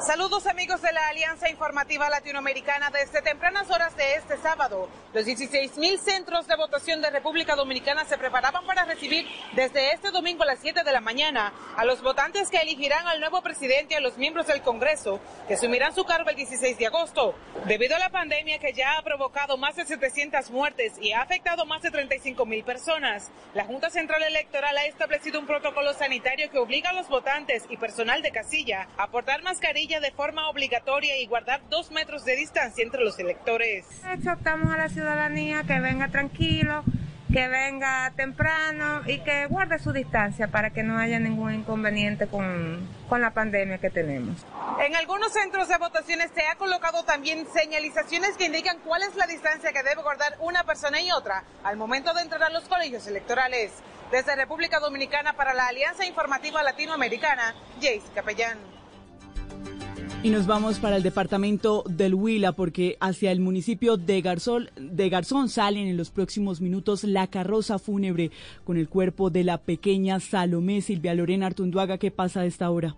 Saludos amigos de la Alianza Informativa Latinoamericana desde tempranas horas de este sábado. Los 16.000 centros de votación de República Dominicana se preparaban para recibir desde este domingo a las 7 de la mañana a los votantes que elegirán al nuevo presidente y a los miembros del Congreso que asumirán su cargo el 16 de agosto. Debido a la pandemia que ya ha provocado más de 700 muertes y ha afectado más de 35.000 personas, la Junta Central Electoral ha establecido un protocolo sanitario que obliga a los votantes y personal de casilla a portar mascarilla de forma obligatoria y guardar dos metros de distancia entre los electores. Exhortamos a la ciudadanía que venga tranquilo, que venga temprano y que guarde su distancia para que no haya ningún inconveniente con, con la pandemia que tenemos. En algunos centros de votaciones se ha colocado también señalizaciones que indican cuál es la distancia que debe guardar una persona y otra al momento de entrar a los colegios electorales. Desde República Dominicana para la Alianza Informativa Latinoamericana, Jace Capellán. Y nos vamos para el departamento del Huila porque hacia el municipio de, Garzón, de Garzón salen en los próximos minutos la carroza fúnebre con el cuerpo de la pequeña Salomé Silvia Lorena Artunduaga. ¿Qué pasa a esta hora?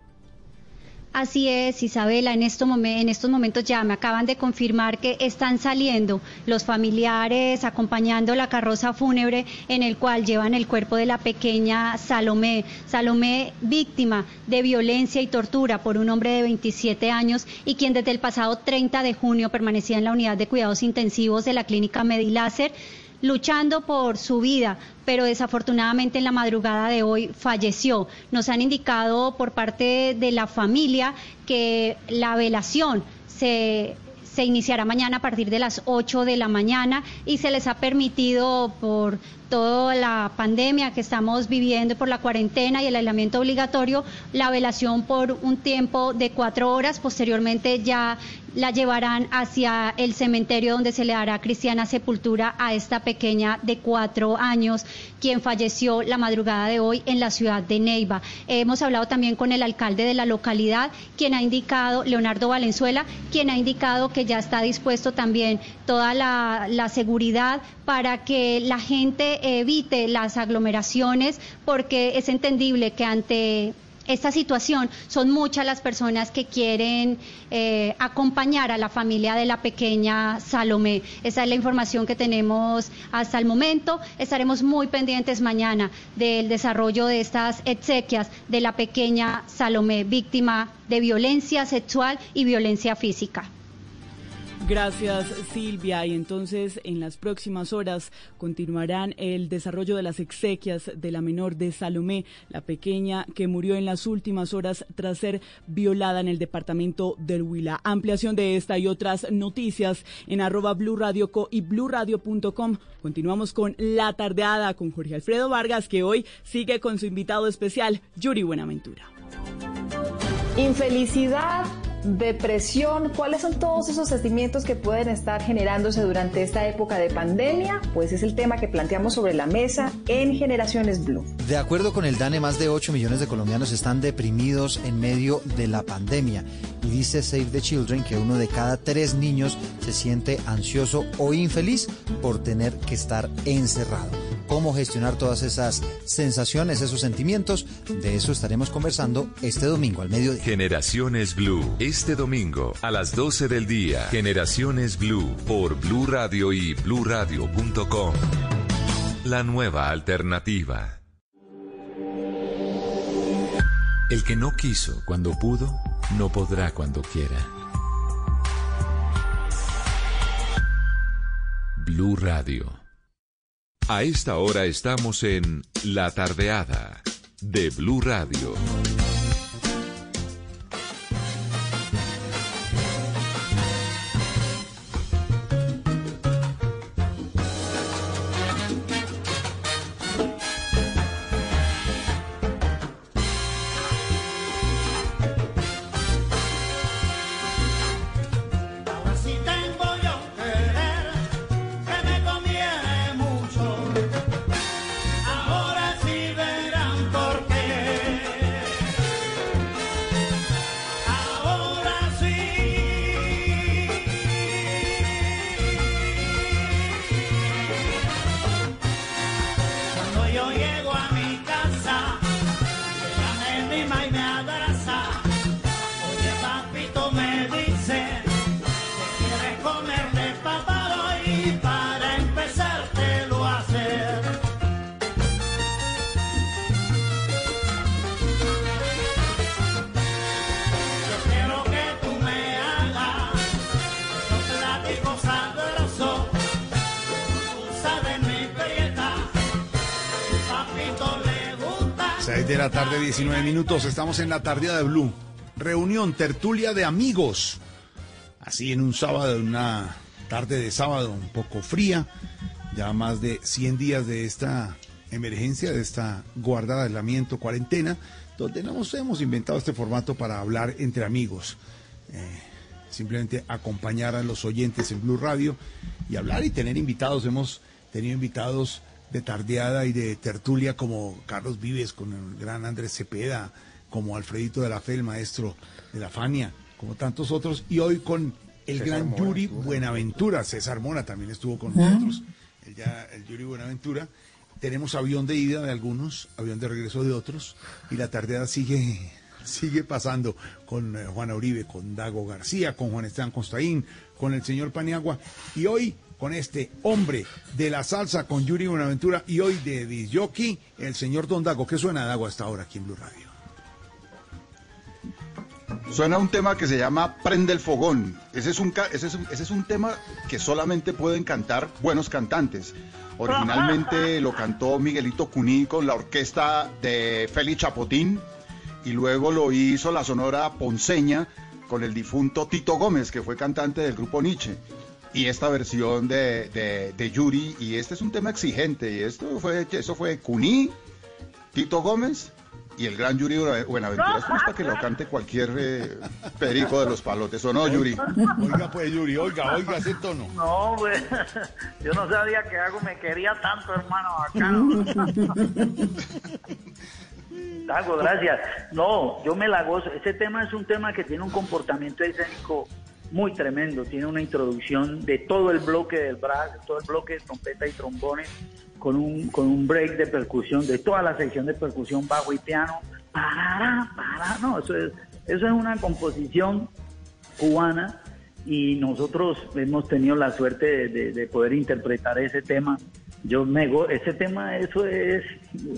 Así es, Isabela, en, en estos momentos ya me acaban de confirmar que están saliendo los familiares acompañando la carroza fúnebre en el cual llevan el cuerpo de la pequeña Salomé. Salomé, víctima de violencia y tortura por un hombre de 27 años y quien desde el pasado 30 de junio permanecía en la unidad de cuidados intensivos de la clínica Mediláser luchando por su vida, pero desafortunadamente en la madrugada de hoy falleció. Nos han indicado por parte de la familia que la velación se se iniciará mañana a partir de las 8 de la mañana y se les ha permitido por toda la pandemia que estamos viviendo, por la cuarentena y el aislamiento obligatorio, la velación por un tiempo de cuatro horas. Posteriormente ya la llevarán hacia el cementerio donde se le dará cristiana sepultura a esta pequeña de cuatro años, quien falleció la madrugada de hoy en la ciudad de Neiva. Hemos hablado también con el alcalde de la localidad, quien ha indicado, Leonardo Valenzuela, quien ha indicado que ya está dispuesto también toda la, la seguridad para que la gente evite las aglomeraciones, porque es entendible que ante esta situación son muchas las personas que quieren eh, acompañar a la familia de la pequeña Salomé. Esa es la información que tenemos hasta el momento. Estaremos muy pendientes mañana del desarrollo de estas exequias de la pequeña Salomé, víctima de violencia sexual y violencia física. Gracias Silvia y entonces en las próximas horas continuarán el desarrollo de las exequias de la menor de Salomé, la pequeña que murió en las últimas horas tras ser violada en el departamento del Huila. Ampliación de esta y otras noticias en arroba Blue Radio Co y bluradio.com. Continuamos con La Tardeada con Jorge Alfredo Vargas que hoy sigue con su invitado especial, Yuri Buenaventura. Infelicidad, depresión, ¿cuáles son todos esos sentimientos que pueden estar generándose durante esta época de pandemia? Pues es el tema que planteamos sobre la mesa en Generaciones Blue. De acuerdo con el DANE, más de 8 millones de colombianos están deprimidos en medio de la pandemia. Y dice Save the Children que uno de cada tres niños se siente ansioso o infeliz por tener que estar encerrado. ¿Cómo gestionar todas esas sensaciones, esos sentimientos? De eso estaremos conversando este domingo al mediodía. Generaciones Blue, este domingo a las 12 del día. Generaciones Blue por Blue Radio y bluradio.com. La nueva alternativa. El que no quiso cuando pudo, no podrá cuando quiera. Blue Radio. A esta hora estamos en La Tardeada de Blue Radio. 6 de la tarde, 19 minutos. Estamos en la tardeada de Blue. Reunión, tertulia de amigos. Así en un sábado, una tarde de sábado un poco fría. Ya más de 100 días de esta emergencia, de esta guardada, aislamiento, cuarentena, donde nos hemos inventado este formato para hablar entre amigos. Eh, simplemente acompañar a los oyentes en Blue Radio y hablar y tener invitados. Hemos tenido invitados de tardeada y de tertulia como Carlos Vives, con el gran Andrés Cepeda, como Alfredito de la Fe, el maestro de la Fania, como tantos otros, y hoy con el César gran Mora Yuri. Buenaventura, César Mora también estuvo con Ah. nosotros, el, ya, el Yuri Buenaventura. Tenemos avión de ida de algunos, avión de regreso de otros, y la tardeada sigue (laughs) sigue pasando con eh, Juana Uribe, con Dago García, con Juan Esteban Constaín, con el señor Paniagua y hoy con este hombre de la salsa con Yuri Buenaventura y hoy de Disjockey, el señor Don Dago. ¿Qué suena Dago hasta ahora aquí en Blue Radio? Suena un tema que se llama Prende el Fogón. Ese es un, ese es un, ese es un tema que solamente pueden cantar buenos cantantes. Originalmente (laughs) lo cantó Miguelito Cuní con la orquesta de Félix Chapotín y luego lo hizo la Sonora Ponceña con el difunto Tito Gómez, que fue cantante del grupo Nietzsche. Y esta versión de, de- de Yuri, y este es un tema exigente, y esto fue, eso fue Cuní, Tito Gómez y el gran Yuri Buena- Buenaventura. Es para que lo cante cualquier eh, perico de los palotes, ¿o no, Yuri? Oiga pues Yuri, oiga, oiga ese tono. No, pues, (laughs) yo no sabía que algo me quería tanto, hermano, bacano. (laughs) Dago, gracias. No, yo me la gozo. Ese tema es un tema que tiene un comportamiento escénico muy tremendo. Tiene una introducción de todo el bloque del brass, de todo el bloque de trompeta y trombones, con un, con un break de percusión, de toda la sección de percusión, bajo y piano. Parará, pará. No, eso es, eso es una composición cubana y nosotros hemos tenido la suerte de, de- de poder interpretar ese tema. Yo me ese tema eso es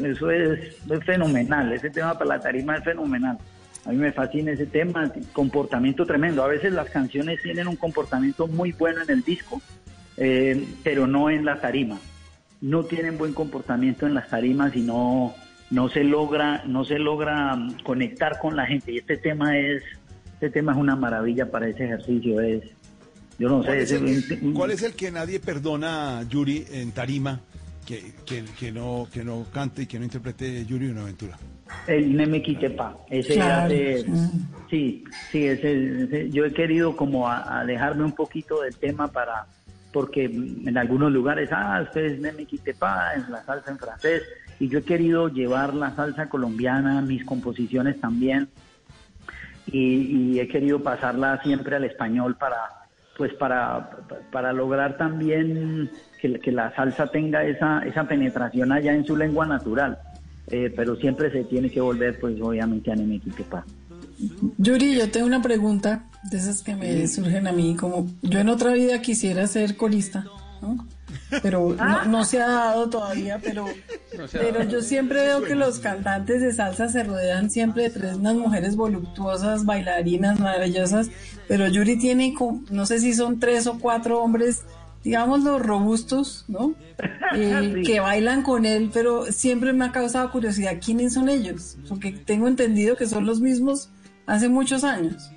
eso es, es fenomenal, ese tema para la tarima es fenomenal. A mí me fascina ese tema, comportamiento tremendo. A veces las canciones tienen un comportamiento muy bueno en el disco, eh, pero no en la tarima. No tienen buen comportamiento en las tarimas y no, no se logra, no se logra mm, conectar con la gente. Y este tema es, este tema es una maravilla para ese ejercicio. Es, yo no sé, ¿Cuál es, ese- el, cuál es el que nadie perdona, Yuri, en tarima, que, que, que no, que no cante y que no interprete Yuri Buenaventura? El Nemequitepa, ese Claro. hace- sí, sí, ese, ese- yo he querido como a- alejarme un poquito del tema para, porque en algunos lugares, ah, usted es Nemequitepa, en la salsa en francés, y yo he querido llevar la salsa colombiana, mis composiciones también, y, y he querido pasarla siempre al español para, pues para, para lograr también que, que la salsa tenga esa, esa penetración allá en su lengua natural. Eh, pero siempre se tiene que volver, pues obviamente a Nemequitepa. Yuri, yo tengo una pregunta de esas que me surgen a mí, como yo en otra vida quisiera ser corista, ¿no? Pero no, no se ha dado todavía, pero, No pero dado. yo siempre veo que los cantantes de salsa se rodean siempre de tres unas mujeres voluptuosas, bailarinas maravillosas, pero Yuri tiene, como- no sé si son tres o cuatro hombres, digamos los robustos, ¿no? (laughs) Eh, Sí. Que bailan con él, pero siempre me ha causado curiosidad, ¿quiénes son ellos? Porque tengo entendido que son los mismos hace muchos años.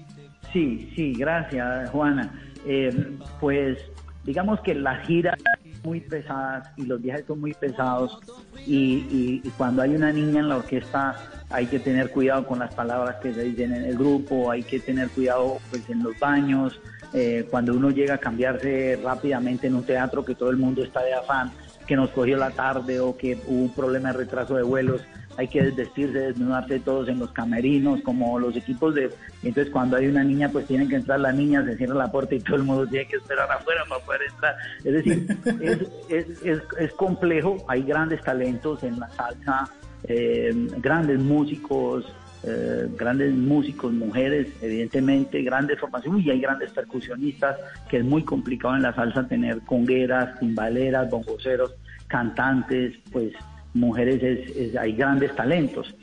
Sí, sí, gracias, Juana. Eh, pues digamos que las giras son muy pesadas y los viajes son muy pesados y, y- y cuando hay una niña en la orquesta hay que tener cuidado con las palabras que se dicen en el grupo, hay que tener cuidado pues en los baños, eh, cuando uno llega a cambiarse rápidamente en un teatro que todo el mundo está de afán, que nos cogió la tarde o que hubo un problema de retraso de vuelos, hay que desvestirse, desnudarse todos en los camerinos, como los equipos de... Entonces cuando hay una niña, pues tienen que entrar las niñas, se cierra la puerta y todo el mundo tiene que esperar afuera para poder entrar. Es decir, es, es, es, es complejo, hay grandes talentos en la salsa, eh, grandes músicos, eh, grandes músicos, mujeres, evidentemente, grandes formaciones, y hay grandes percusionistas, que es muy complicado en la salsa tener congueras, timbaleras, bongoceros, cantantes, pues mujeres, es, hay grandes talentos.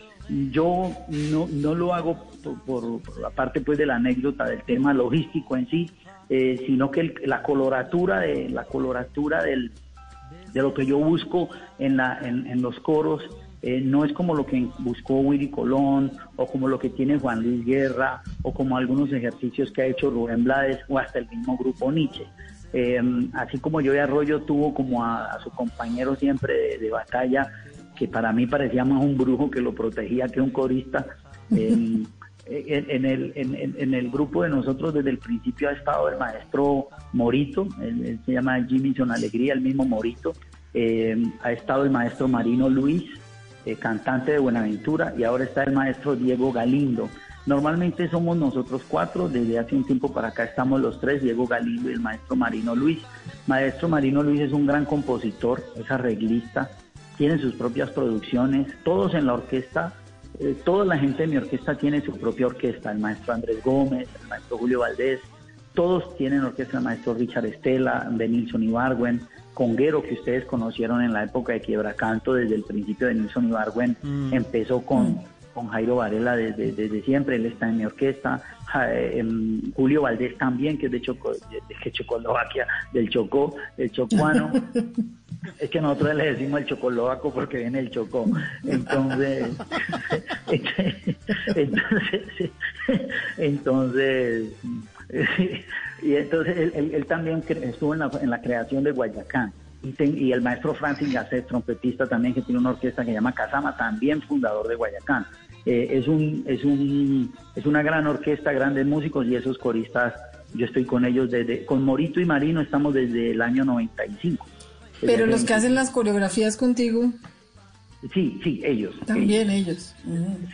Yo no, no lo hago por, por- la parte pues de la anécdota del tema logístico en sí, eh, sino que la coloratura de la coloratura del, de lo que yo busco en, la, en, en los coros eh, no es como lo que buscó Willy Colón o como lo que tiene Juan Luis Guerra o como algunos ejercicios que ha hecho Rubén Blades o hasta el mismo grupo Nietzsche. Eh, así como yo Arroyo tuvo como a, a su compañero siempre de, de batalla, que para mí parecía más un brujo que lo protegía que un corista. (laughs) eh, en, en el, en, en- en el grupo de nosotros desde el principio ha estado el maestro Morito, él, él se llama Jimmy Son Alegría, el mismo Morito, eh, ha estado el maestro Marino Luis, eh, cantante de Buenaventura, y ahora está el maestro Diego Galindo. Normalmente somos nosotros cuatro, desde hace un tiempo para acá estamos los tres, Diego Galindo y el maestro Marino Luis. Maestro Marino Luis es un gran compositor, es arreglista, tiene sus propias producciones, todos en la orquesta eh, toda la gente de mi orquesta tiene su propia orquesta, el maestro Andrés Gómez, el maestro Julio Valdés, todos tienen orquesta, el maestro Richard Estela, Benilson Ibargüen, Conguero, que ustedes conocieron en la época de Quiebracanto, desde el principio de Nilson Ibargüen, Mm. empezó con, con Jairo Varela desde, desde siempre, él está en mi orquesta, em, Julio Valdés también, que es de, Choco, de, de Checoslovaquia, del Chocó, el chocuano. (laughs) Es que nosotros le decimos el chocolovaco porque viene el chocó. Entonces, (laughs) (laughs) entonces, entonces, (laughs) y entonces él, él- él también estuvo en la, en la creación de Guayacán. Y, ten- y el maestro Francis Gasset, trompetista también, que tiene una orquesta que se llama Casama, también fundador de Guayacán. Eh, es, un, es, un, es una gran orquesta, grandes músicos y esos coristas, yo estoy con ellos desde, con Morito y Marino estamos desde el año 95. Desde Pero los que hacen las coreografías contigo, Sí, sí, ellos. también ellos.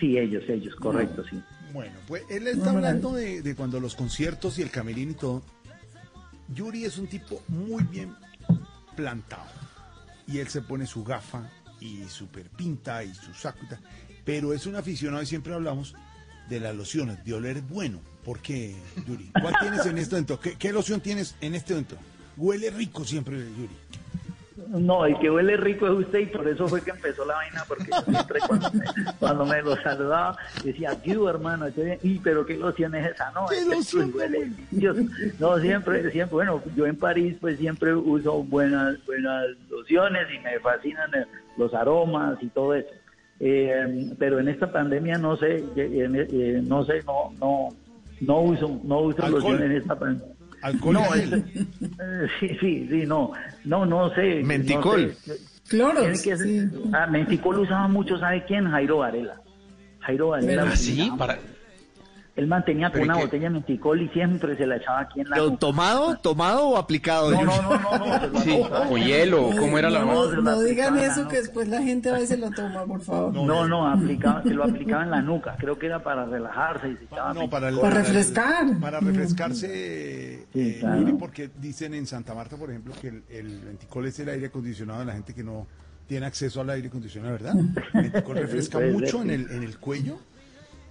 Sí, ellos, ellos, correcto, sí. Bueno, pues él está No, hablando de, de cuando los conciertos y el camerino y todo. Yuri es un tipo muy bien plantado. Y él se pone su gafa y su perpinta y su saco y tal. Pero es un aficionado y siempre hablamos de las lociones, de oler bueno. ¿Por qué, Yuri? ¿Cuál tienes en este momento? ¿Qué, qué loción tienes en este momento? Huele rico siempre, Yuri. No, el que huele rico es usted y por eso fue que empezó la vaina, porque yo siempre cuando me, cuando me lo saludaba decía, you hermano, y pero qué loción es esa, no, ¿Qué es que loción, huele delicioso". No, siempre, siempre, bueno, yo en París pues siempre uso buenas, buenas lociones y me fascinan eh, los aromas y todo eso. Eh, pero en esta pandemia no sé, eh, eh, no sé, no, no, no uso, no uso Alcohol. loción en esta pandemia. Alcohol no, es- eh, sí, sí, sí, no, no, no sé. Menticol. no sé. Cloro. Tiene que Ah, Menticol usaba mucho, ¿sabe quién? Jairo Varela. Jairo Varela. ¿Ah, sí? Para... Él mantenía con ¿Pero una qué? botella de Menticol y siempre se la echaba aquí en la ¿Pero nuca. tomado, tomado o aplicado? No, no, no, no, no, (laughs) Sí, con hielo, ¿cómo era la No, No, digan eso que después la gente va y se lo toma, por favor. No, no, aplicaba, se lo aplicaba en la nuca. Creo que era para relajarse y se echaba No, para, el- Para refrescar. Para refrescarse, Sí, eh, claro. Porque dicen en Santa Marta, por ejemplo, que el, el venticol es el aire acondicionado de la gente que no tiene acceso al aire acondicionado, ¿verdad? (laughs) El venticol refresca mucho en el, en el cuello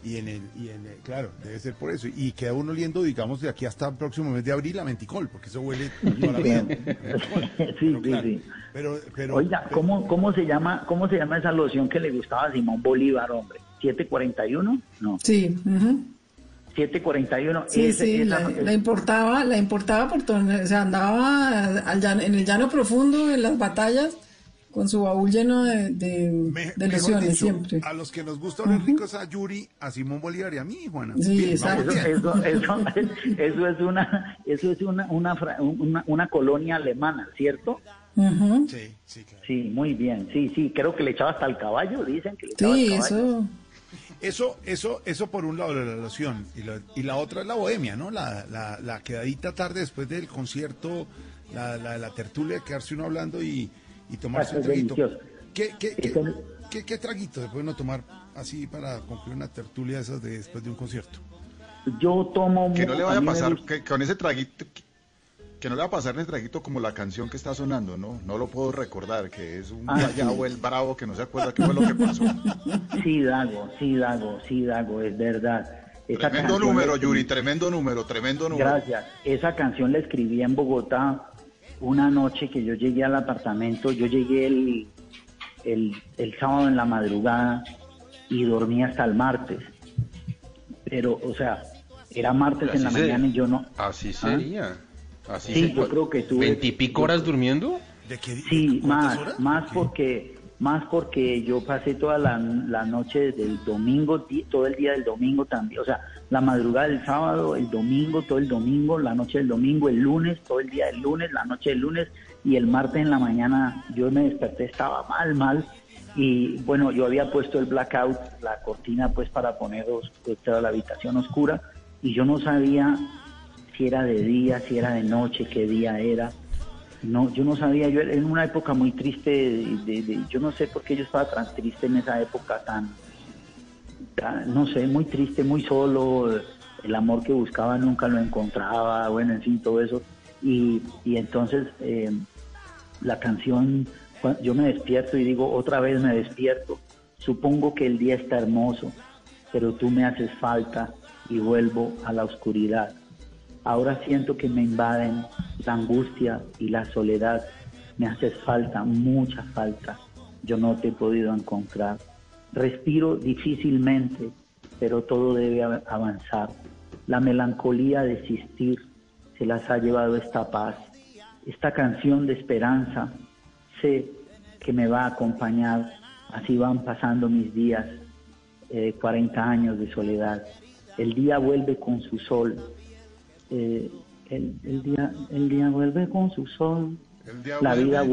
y en el, y en el- claro, debe ser por eso. Y queda uno oliendo, digamos, de aquí hasta el próximo mes de abril a venticol, porque eso huele (laughs) toda la vida. Sí, Pero sí, claro, sí. Pero, pero, Oiga, ¿cómo, cómo se llama, cómo se llama esa loción que le gustaba a Simón Bolívar, hombre? ¿741? No. Sí, ujú. 741. sí, ese- sí, esa- la, la importaba, la importaba por todo, o sea, andaba al llano- en el llano profundo, en las batallas, con su baúl lleno de, de, me- dicho, siempre. a los que nos gusta oler ricos a Yuri, a Simón Bolívar y a mí, Juana. Sí, Bien, exacto. Eso, eso, eso, eso es una, eso es una, una, fra- una, una colonia alemana, ¿cierto? Sí, sí, claro. Sí, muy bien. Sí, sí, creo que le echaba hasta el caballo, dicen que le echaba Sí, el caballo. eso. Eso, eso, eso por un lado la relación y la, y la otra es la bohemia, ¿no? La, la, la quedadita tarde después del concierto, la, la, la tertulia, quedarse uno hablando y, y tomarse Ah, un traguito. ¿Qué, qué, qué, qué- qué traguito se puede uno tomar así para concluir una tertulia de esas de después de un concierto? Yo tomo... Que no le vaya a pasar, gusta- que con ese traguito, que, que no le va a pasar ese traguito como la canción que está sonando, ¿no? No lo puedo recordar, que es un Ah, guayabo, sí. el bravo, que no se acuerda qué fue lo que pasó. (laughs) Sí, Dago, sí, Dago, sí, Dago, es verdad. Esa Tremendo número, Yuri, tremendo número, tremendo número. Gracias. Esa canción la escribí en Bogotá una noche que yo llegué al apartamento. Yo llegué el, el, el sábado en la madrugada y dormí hasta el martes. Pero, o sea, era martes en la se- mañana y yo no. Así ¿Ah? sería. Así Sí, se- yo creo que tuve- ¿Veintipico horas durmiendo? ¿De qué, Sí, más, horas? más porque más porque yo pasé toda la, noche del domingo, todo el día del domingo también, o sea, la madrugada del sábado, el domingo, todo el domingo, la noche del domingo, el lunes, todo el día del lunes, la noche del lunes y el martes en la mañana yo me desperté, estaba mal, mal y bueno, yo había puesto el blackout, la cortina pues para poner os- toda la habitación oscura y yo no sabía si era de día, si era de noche, qué día era. No, yo no sabía, yo en una época muy triste, de, yo no sé por qué yo estaba tan triste en esa época, tan, tan, no sé, muy triste, muy solo, el amor que buscaba nunca lo encontraba, bueno, en fin, todo eso. Y, y entonces eh, la canción, yo me despierto y digo, otra vez me despierto, Supongo que el día está hermoso, pero tú me haces falta y vuelvo a la oscuridad. Ahora siento que me invaden la angustia y la soledad. Me haces falta, mucha falta. Yo no te he podido encontrar. Respiro difícilmente, pero todo debe av- avanzar. La melancolía de existir se las ha llevado esta paz. Esta canción de esperanza sé que me va a acompañar. Así van pasando mis días, eh, 40 años de soledad. El día vuelve con su sol. Eh, el, el día, el día vuelve con su sol. La vida,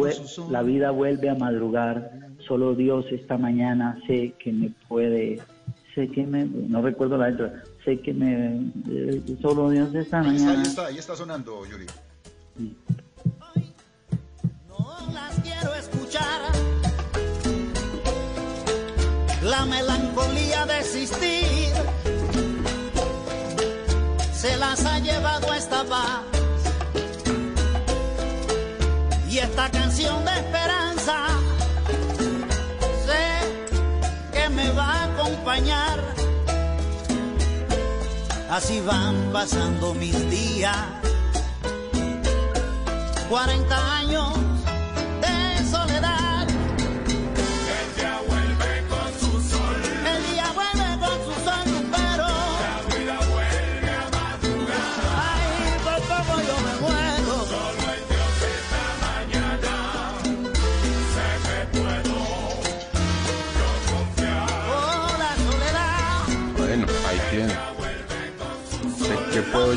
la vida vuelve a madrugar. Solo Dios esta mañana sé que me puede, sé que me, no recuerdo la letra, sé que me, eh, solo Dios esta Ahí está, mañana. ahí está, ahí está sonando, Yuri. las quiero escuchar. La melancolía de existir se las ha llevado esta paz. Y esta canción de esperanza sé que me va a acompañar. Así van pasando mis días. 40 años de soledad.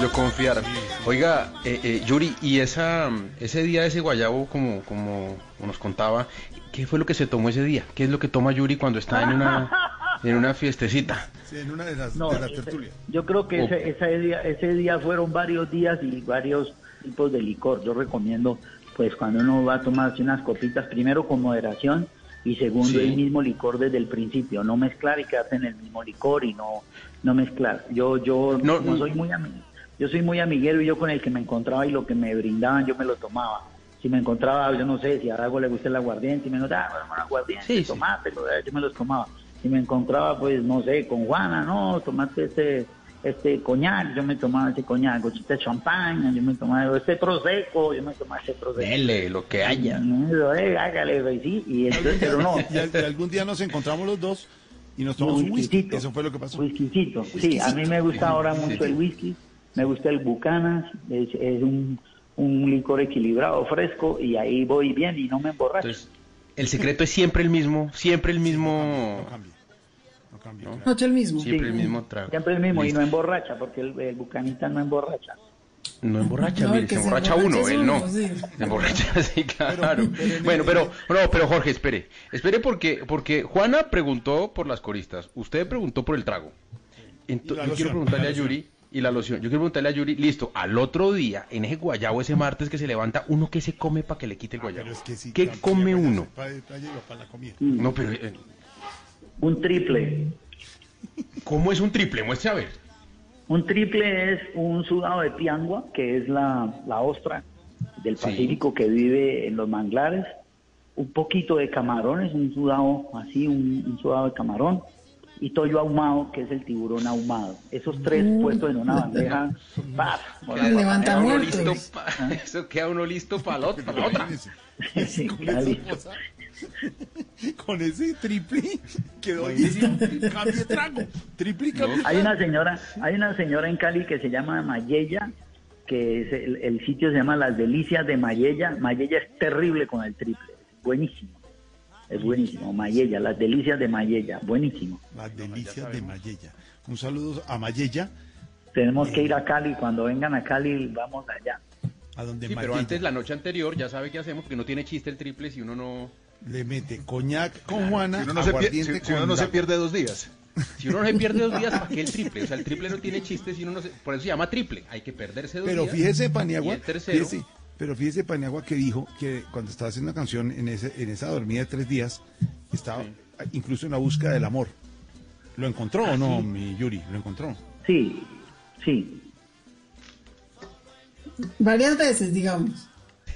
Yo confiar? Oiga, eh, eh, Yuri, y esa, ese día de ese guayabo, como, como nos contaba, ¿qué fue lo que se tomó ese día? ¿Qué es lo que toma Yuri cuando está en una, (laughs) en una fiestecita? Sí, en una de las, No, de las ese- tertulias. Yo creo que Oh. ese, ese día, ese día fueron varios días y varios tipos de licor. Yo recomiendo, pues, cuando uno va a tomarse unas copitas, primero con moderación y segundo Sí. el mismo licor desde el principio. No mezclar y quedarse en el mismo licor y no, no mezclar. Yo, yo No, no, soy muy ami- yo soy muy amiguero y yo con el que me encontraba y lo que me brindaban yo me lo tomaba. Si me encontraba, yo no sé, si a algo le gusta el aguardiente, y me encontraba, ah, bueno, aguardiente, Sí, tomátelo, eh, yo me los tomaba. Si me encontraba, pues, no sé, con Juana, no, tomate este, este coñac, yo me tomaba ese coñac, gochita de champaña, yo me tomaba este prosecco, yo me tomaba ese prosecco. Dele, lo que haya. Eso, eh, hágale, güey, sí, y entonces, pero no. (laughs) Y, al- y algún día nos encontramos los dos y nos tomamos un whisky. Eso fue lo que pasó. Whiskycito. Sí, a mí me gusta ahora mucho el whisky, me gusta el Bucanas, es, es un, un licor equilibrado, fresco, y ahí voy bien y no me emborracho. Entonces, el secreto es siempre el mismo, siempre el mismo, No cambia. No cambia. ¿no? El mismo. siempre el mismo trago. Siempre el mismo, y no emborracha, porque el, el Bucanita no emborracha. No emborracha, No, mire, se se emborracha emborracha uno, él no. sí. Se emborracha, (laughs) sí, claro. Pero- pero- bueno, pero, no, pero Jorge, espere. Espere porque, porque Juana preguntó por las coristas, usted preguntó por el trago. Yo quiero preguntarle a Yuri, y la loción, yo quiero preguntarle a Yuri, listo, al otro día, en ese guayabo, ese martes que se levanta, ¿uno qué se come para que le quite el guayabo? Pero es que sí, ¿Qué claro, come uno? Para, la comida. No, pero, eh, Un triple. ¿cómo es un triple? Muestre a ver. Un triple es un sudado de piangua, que es la, la ostra del Sí. Pacífico que vive en los manglares. Un poquito de camarones, un sudado así, un, un sudado de camarón. Y toyo ahumado, que es el tiburón ahumado. Esos tres puestos en una bandeja. (laughs) ¡paf! Levanta (laughs) Queda uno listo pa- eso queda uno listo para la, otra- pa' la otra. bandeja. (laughs) Sí, Con, ya esa listo. cosa, con ese triple quedó cambie trago. Triple y cambie Hay una señora, hay una señora en Cali que se llama Mayella, que es el, el sitio se llama Las Delicias de Mayella. Mayella es terrible con el triple, buenísimo. Es buenísimo, Mayella, Las Delicias de Mayella, buenísimo. Las delicias de Mayella. Un saludo a Mayella, Tenemos que ir a Cali, cuando vengan a Cali vamos allá. a donde Sí, pero antes, la noche anterior, ya sabe qué hacemos, porque no tiene chiste el triple si uno no... le mete coñac con Juana, Si uno no, se, pier- si- si uno no se pierde dos días. Si uno no se pierde dos días, ¿para qué el triple? O sea, el triple no tiene chiste si uno no se... Por eso se llama triple. Hay que perderse dos Pero días. fíjese, Y Paniagua, el tercero... fíjese, pero fíjese, Paniagua, que dijo que cuando estaba haciendo una canción en, ese, en esa dormida de tres días, estaba incluso en la búsqueda del amor. ¿Lo encontró o no, mi Yuri? ¿Lo encontró? Sí, sí. Varias veces, digamos.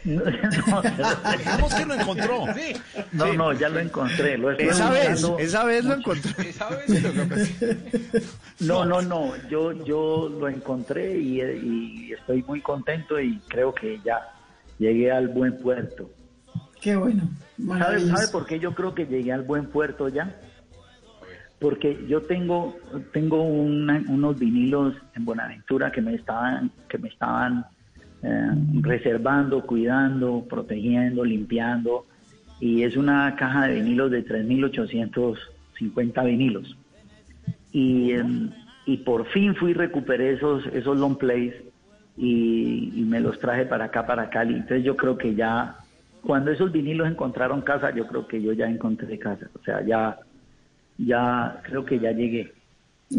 No, no, que lo encontró. no, no, ya lo encontré. Lo Esa vez, esa vez lo encontré. No, no, no. Yo, yo lo encontré y, y estoy muy contento y creo que ya llegué al buen puerto. Qué bueno. ¿Sabe. ¿Sabe por qué yo creo que llegué al buen puerto ya? Porque yo tengo tengo una- unos vinilos en Buenaventura que me estaban que me estaban eh, reservando, cuidando, protegiendo, limpiando. Y es una caja de vinilos de 3.850 vinilos. Y em, y por fin fui recuperé esos esos long plays y, y me los traje para acá para Cali. Entonces yo creo que ya cuando esos vinilos encontraron casa yo creo que yo ya encontré casa. O sea ya ya creo que ya llegué.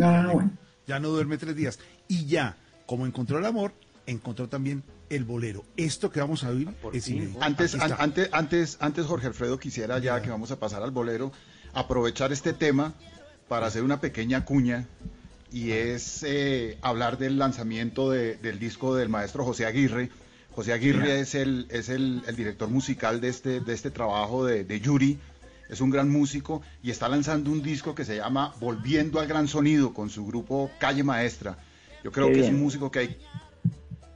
Ah, bueno. Ya no duerme tres días. Y ya, como encontró el amor, encontró también el bolero. Esto que vamos a oír es inédito. Antes, an- antes, antes, antes, Jorge Alfredo, quisiera ya que vamos a pasar al bolero, aprovechar este tema para hacer una pequeña cuña y es eh, hablar del lanzamiento de- del disco del maestro José Aguirre. José Aguirre es el, es el, el director musical de este, de este trabajo de, de Yuri. Es un gran músico y está lanzando un disco que se llama Volviendo al Gran Sonido con su grupo Calle Maestra. Yo creo Qué que es bien. un músico que hay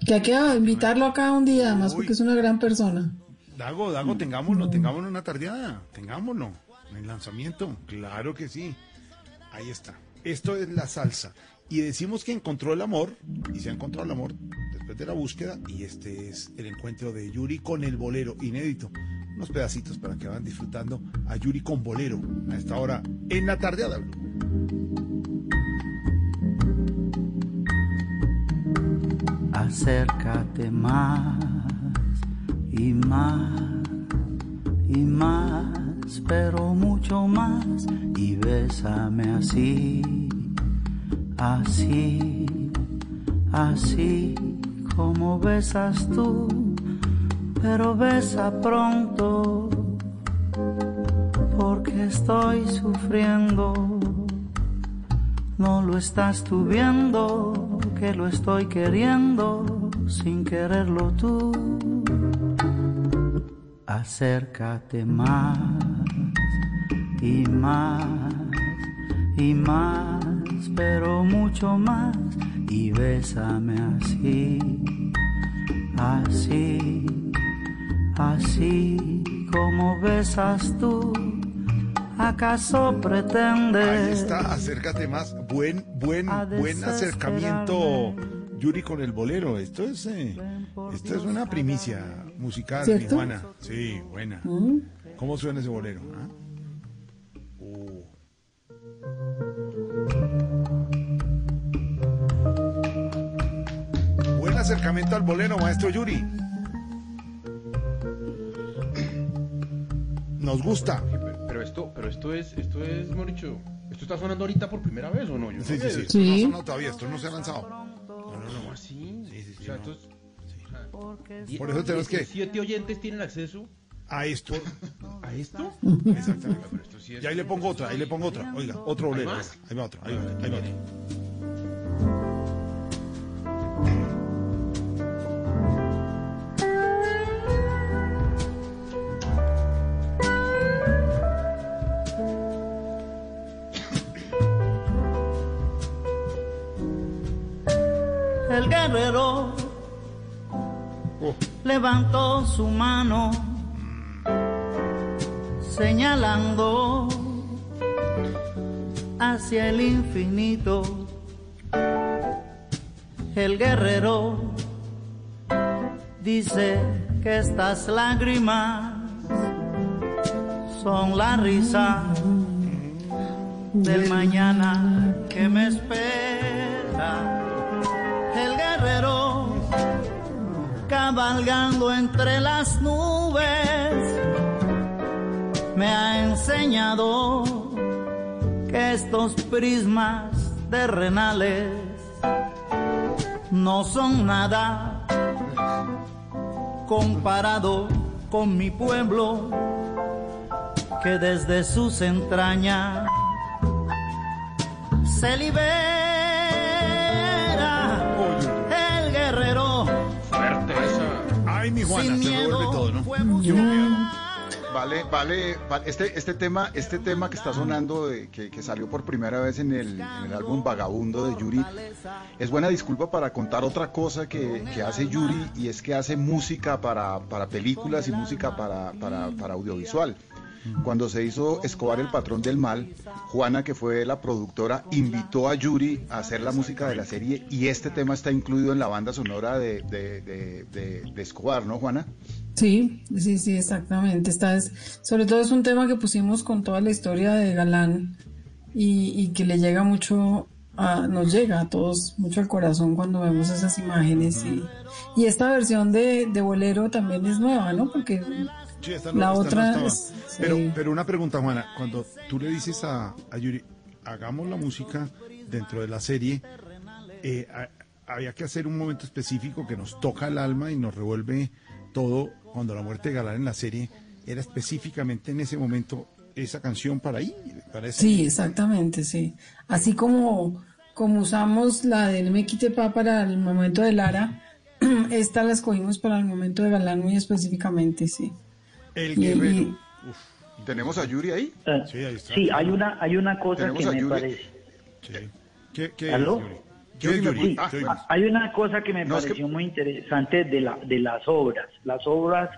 Que hay que invitarlo acá un día, además, porque es una gran persona. Dago, Dago, tengámoslo, tengámoslo una tardeada, tengámoslo. En el lanzamiento, claro que sí. Ahí está. Esto es la salsa. Y decimos que encontró el amor, y se ha encontrado el amor después de la búsqueda, y este es el encuentro de Yuri con el bolero inédito. Unos pedacitos para que van disfrutando a Yuri con bolero a esta hora en la tardeada. Acércate más y más y más, pero mucho más y bésame así, así, así como besas tú, pero besa pronto porque estoy sufriendo. No lo estás tú viendo, que lo estoy queriendo sin quererlo tú. Acércate más y más y más, pero mucho más y bésame así, así, así como besas tú. ¿Acaso pretendes? Ahí está, acércate más. Buen, buen, buen acercamiento, Yuri, con el bolero. Esto es, eh, esto es una primicia musical, mi ¿Cierto? Juana. Sí, buena. Mm. ¿Cómo suena ese bolero? ah? Uh. Buen acercamiento al bolero, maestro Yuri. Nos gusta. Pero esto, pero esto es, esto es, mejor dicho, ¿esto está sonando ahorita por primera vez o no? Yo Sí, no sí, sí. Esto no ha sonado todavía, esto no se ha lanzado. No, no, no, así. sí, o sea, no. entonces, Por eso tenemos que- Siete oyentes tienen acceso a esto. a esto. (laughs) Exactamente. Pero esto sí es- Y ahí le pongo otra, ahí le pongo otra. Oiga, otro ¿Hay bolero. Ahí va otro, ahí va, ahí va otro. Guerrero levantó su mano señalando hacia el infinito. El guerrero dice que estas lágrimas son la risa del mañana que me espera. El guerrero cabalgando entre las nubes me ha enseñado que estos prismas terrenales no son nada comparado con mi pueblo que desde sus entrañas se libera Juana, se revuelve todo, ¿no? Vale, vale, vale. Este, este tema, este tema que está sonando, de- que, que salió por primera vez en el, en el álbum Vagabundo de Yuri, es buena disculpa para contar otra cosa que, que hace Yuri y es que hace música para, para películas y música para, para, para audiovisual. Cuando se hizo Escobar el patrón del mal, Juana, que fue la productora, invitó a Yuri a hacer la música de la serie y este tema está incluido en la banda sonora de, de, de- de- Escobar, ¿no, Juana? Sí, sí, sí, exactamente. Esta es, sobre todo es un tema que pusimos con toda la historia de Galán y, y que le llega mucho, a, nos llega a todos mucho al corazón cuando vemos esas imágenes y, y esta versión de, de Bolero también es nueva, ¿no? Porque Sí, esta no- la esta otra es- pero, sí. pero una pregunta, Juana, cuando tú le dices a, a Yuri, hagamos la música dentro de la serie, eh, ha- había que hacer un momento específico que nos toca el alma y nos revuelve todo cuando la muerte de Galán en la serie era específicamente en ese momento esa canción para ahí, para ese- Sí, exactamente, sí. Así como, como usamos la del Me Quite Pa para el momento de Lara, (clears throat) esta la escogimos para el momento de Galán muy específicamente, sí. El guerrero. y- ¿Tenemos a Yuri ahí? Sí, ahí está. Sí, hay una, hay una cosa que me Yuri. parece. ¿Qué, qué ¿Aló? ¿Qué es Yuri? Sí, Ah, Yuri. hay una cosa que me No, es que- pareció muy interesante de, la, de las obras. Las obras,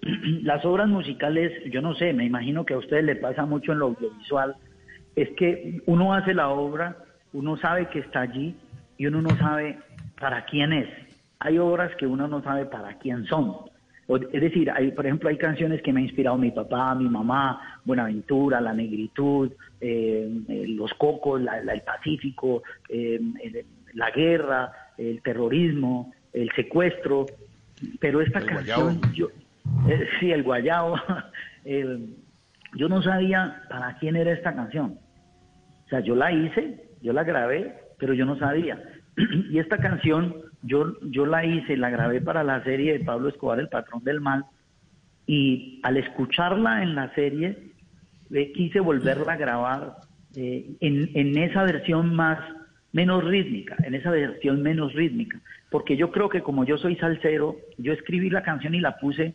(clears throat) las obras musicales, yo no sé, me imagino que a ustedes le pasa mucho en lo audiovisual, es que uno hace la obra, uno sabe que está allí y uno no sabe para quién es. Hay obras que uno no sabe para quién son. Es decir, hay, por ejemplo, hay canciones que me ha inspirado mi papá, mi mamá, Buenaventura, La Negritud, eh, eh, Los Cocos, la- la- el Pacífico, eh, el- la guerra, el terrorismo, el secuestro. Pero esta El canción, yo, eh, sí, el guayabo, (laughs) eh, yo no sabía para quién era esta canción. O sea, yo la hice, yo la grabé, pero yo no sabía. (clears throat) y esta canción yo, yo la hice, la grabé para la serie de Pablo Escobar, El Patrón del Mal, y al escucharla en la serie, quise volverla a grabar eh, en, en esa versión más menos rítmica, en esa versión menos rítmica, porque yo creo que como yo soy salsero, yo escribí la canción y la puse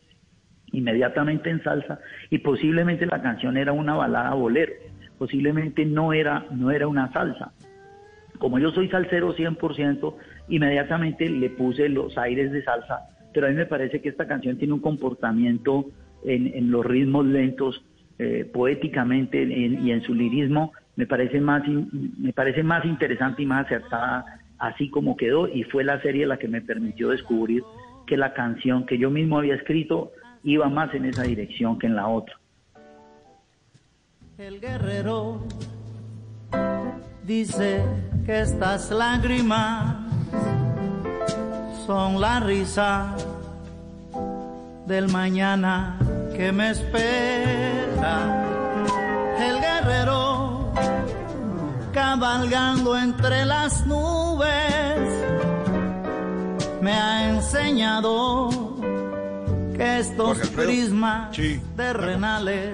inmediatamente en salsa y posiblemente la canción era una balada bolero, posiblemente no era no era una salsa. Como yo soy salsero 100%, inmediatamente le puse los aires de salsa, pero a mí me parece que esta canción tiene un comportamiento en, los ritmos lentos, eh, poéticamente en- y en su lirismo, me parece, más me parece más interesante y más acertada así como quedó y fue la serie la que me permitió descubrir que la canción que yo mismo había escrito iba más en esa dirección que en la otra. El guerrero dice que estas lágrimas son la risa del mañana que me espera. El guerrero cabalgando entre las nubes me ha enseñado que estos prismas Sí. terrenales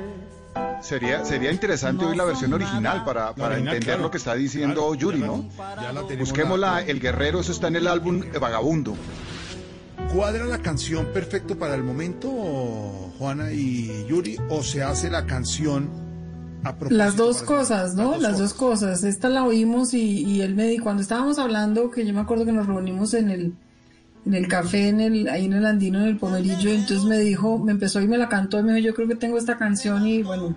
Sería, sería interesante oír la versión original para, para original, entender claro. lo que está diciendo Claro, Yuri, ya la- ¿no? ya la tenemos Busquémosla, la- El Guerrero, eso está en el álbum Vagabundo. ¿Cuadra la canción perfecto para el momento, Juana y Yuri, o se hace la canción a propósito? Las dos cosas, ¿no? Las dos cosas. Esta la oímos y, y él me dijo, cuando estábamos hablando, que yo me acuerdo que nos reunimos en el, en el café, en el, ahí en el Andino, en el Pomerillo, entonces me dijo, me empezó y me la cantó, y me dijo, yo creo que tengo esta canción y bueno,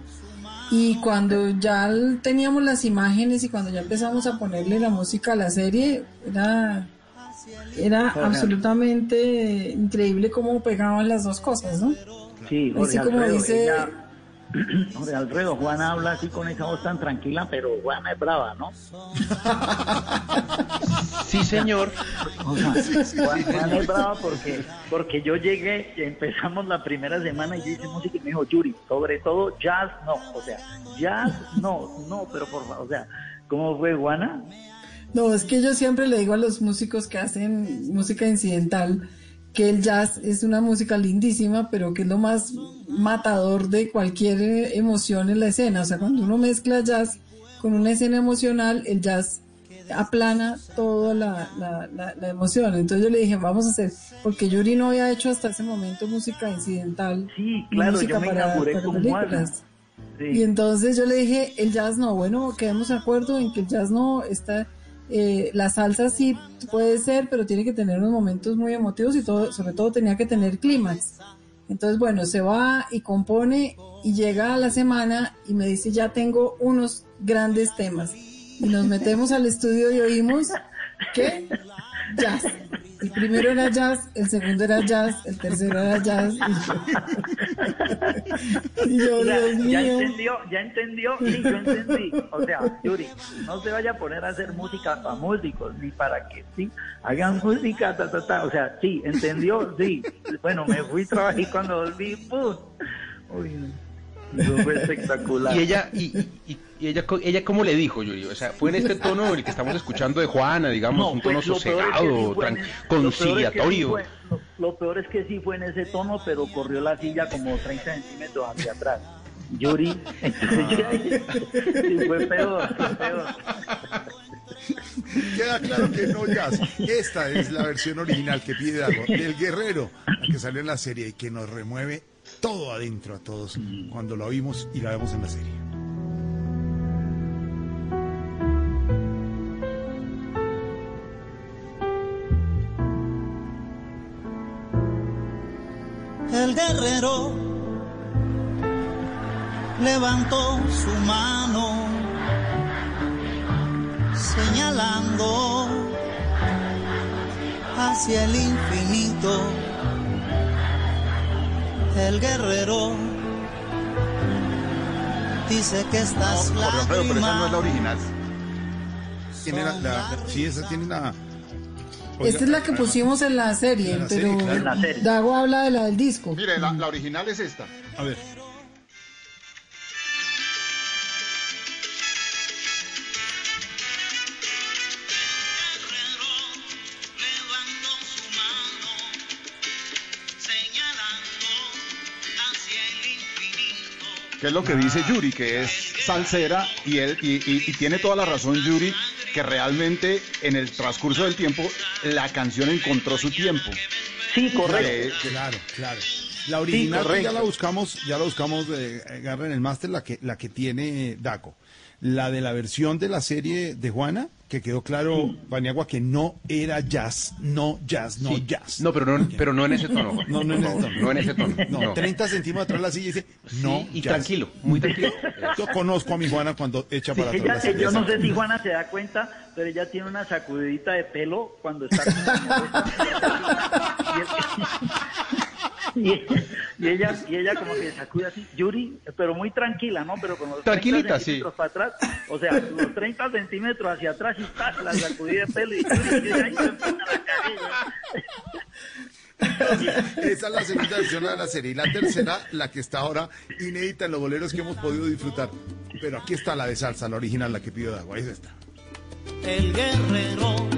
y cuando ya teníamos las imágenes y cuando ya empezamos a ponerle la música a la serie, era, era Jorge. absolutamente increíble cómo pegaban las dos cosas, ¿no? Sí, Así Jorge como Alfredo, dice- ella- Jorge Alfredo, Juana habla así con esa voz tan tranquila, pero Juana es brava, ¿no? (laughs) Sí, señor. O sea, Juan, Juan es brava porque, porque yo llegué, empezamos la primera semana y yo hice música y me dijo, Yuri, sobre todo jazz no, o sea, jazz no, no, pero por favor, o sea, ¿cómo fue Juana? No, es que yo siempre le digo a los músicos que hacen música incidental que el jazz es una música lindísima, pero que es lo más matador de cualquier eh, emoción en la escena. O sea, cuando uno mezcla jazz con una escena emocional, el jazz aplana toda la, la, la, la emoción. Entonces yo le dije, vamos a hacer, porque Yuri no había hecho hasta ese momento música incidental. Sí, claro, música yo me para- inauguré para con películas. Sí. Y entonces yo le dije, el jazz no, bueno, quedemos de acuerdo en que el jazz no está, eh, la salsa sí puede ser, pero tiene que tener unos momentos muy emotivos y todo, sobre todo tenía que tener clímax. Entonces, bueno, se va y compone y llega a la semana y me dice, ya tengo unos grandes temas. Y nos metemos al estudio y oímos que jazz. El primero era jazz, el segundo era jazz, el tercero era jazz. Y yo, (laughs) y yo, O sea, Dios ya mío. entendió, ya entendió, sí, yo entendí. O sea, Yuri, no se vaya a poner a hacer música para músicos, ni para que sí, hagan música, ta, ta, ta. O sea, sí, entendió, sí. Bueno, me fui, trabajé y cuando volví, ¡pum! Uy, eso fue espectacular. Y ella, y, y- y ella, co- ella cómo le dijo, Yuri, o sea, fue en este tono el que estamos escuchando de Juana, digamos, No, un tono pues, lo peor es que sosegado, sí fue en tran- ese- lo peor es que sí conciliatorio. fue- lo- lo peor es que sí fue en ese tono, pero corrió la silla como 30 centímetros hacia atrás. Yuri, entonces sí, fue peor, fue peor. Queda claro que no jazz. Esta es la versión original que pide Dago, del Guerrero, la que salió en la serie y que nos remueve todo adentro a todos cuando la oímos y la vemos en la serie. El guerrero levantó su mano señalando hacia el infinito. El guerrero dice que estas Jorge Alfredo, pero esa no es la lágrimas original. Tiene la, la- sí, esa tiene la... Esta es la que pusimos en la serie, En la pero serie, claro. En la serie. Dago habla de la del disco. Mire, la, la original es esta. A ver. que es lo que dice Yuri, que es salsera y él y, y- y tiene toda la razón Yuri que realmente en el transcurso del tiempo la canción encontró su tiempo. Sí, correcto. Claro, claro. La original Sí, ya la buscamos, ya la buscamos de Garra en el máster, la que, la que tiene Daco. La de la versión de la serie de Juana, que quedó claro, Paniagua, que no era jazz, no jazz, no Sí. jazz. No, pero no, pero no en ese tono. Juan. No, no en ese favor, tono. No en ese tono. No, no. 30 centímetros atrás de la silla y dice, no, y jazz. tranquilo, muy tranquilo. Yo conozco a mi Juana cuando echa Sí, para atrás ella- la silla. yo no sé si Juana se da cuenta, pero ella tiene una sacudidita de pelo cuando está (laughs) y, y ella y ella como que sacude así, Yuri, pero muy tranquila, ¿no? Pero con los 30 Tranquilita, sí. centímetros para atrás, o sea, los 30 centímetros hacia atrás y está la sacudida de pelo y Yuri, y ahí se empieza la. Esa es la segunda versión de la serie. Y la tercera, la que está ahora inédita en los boleros que hemos podido disfrutar. Pero aquí está la de salsa, la original, la que pidió Dago. Ahí está. El guerrero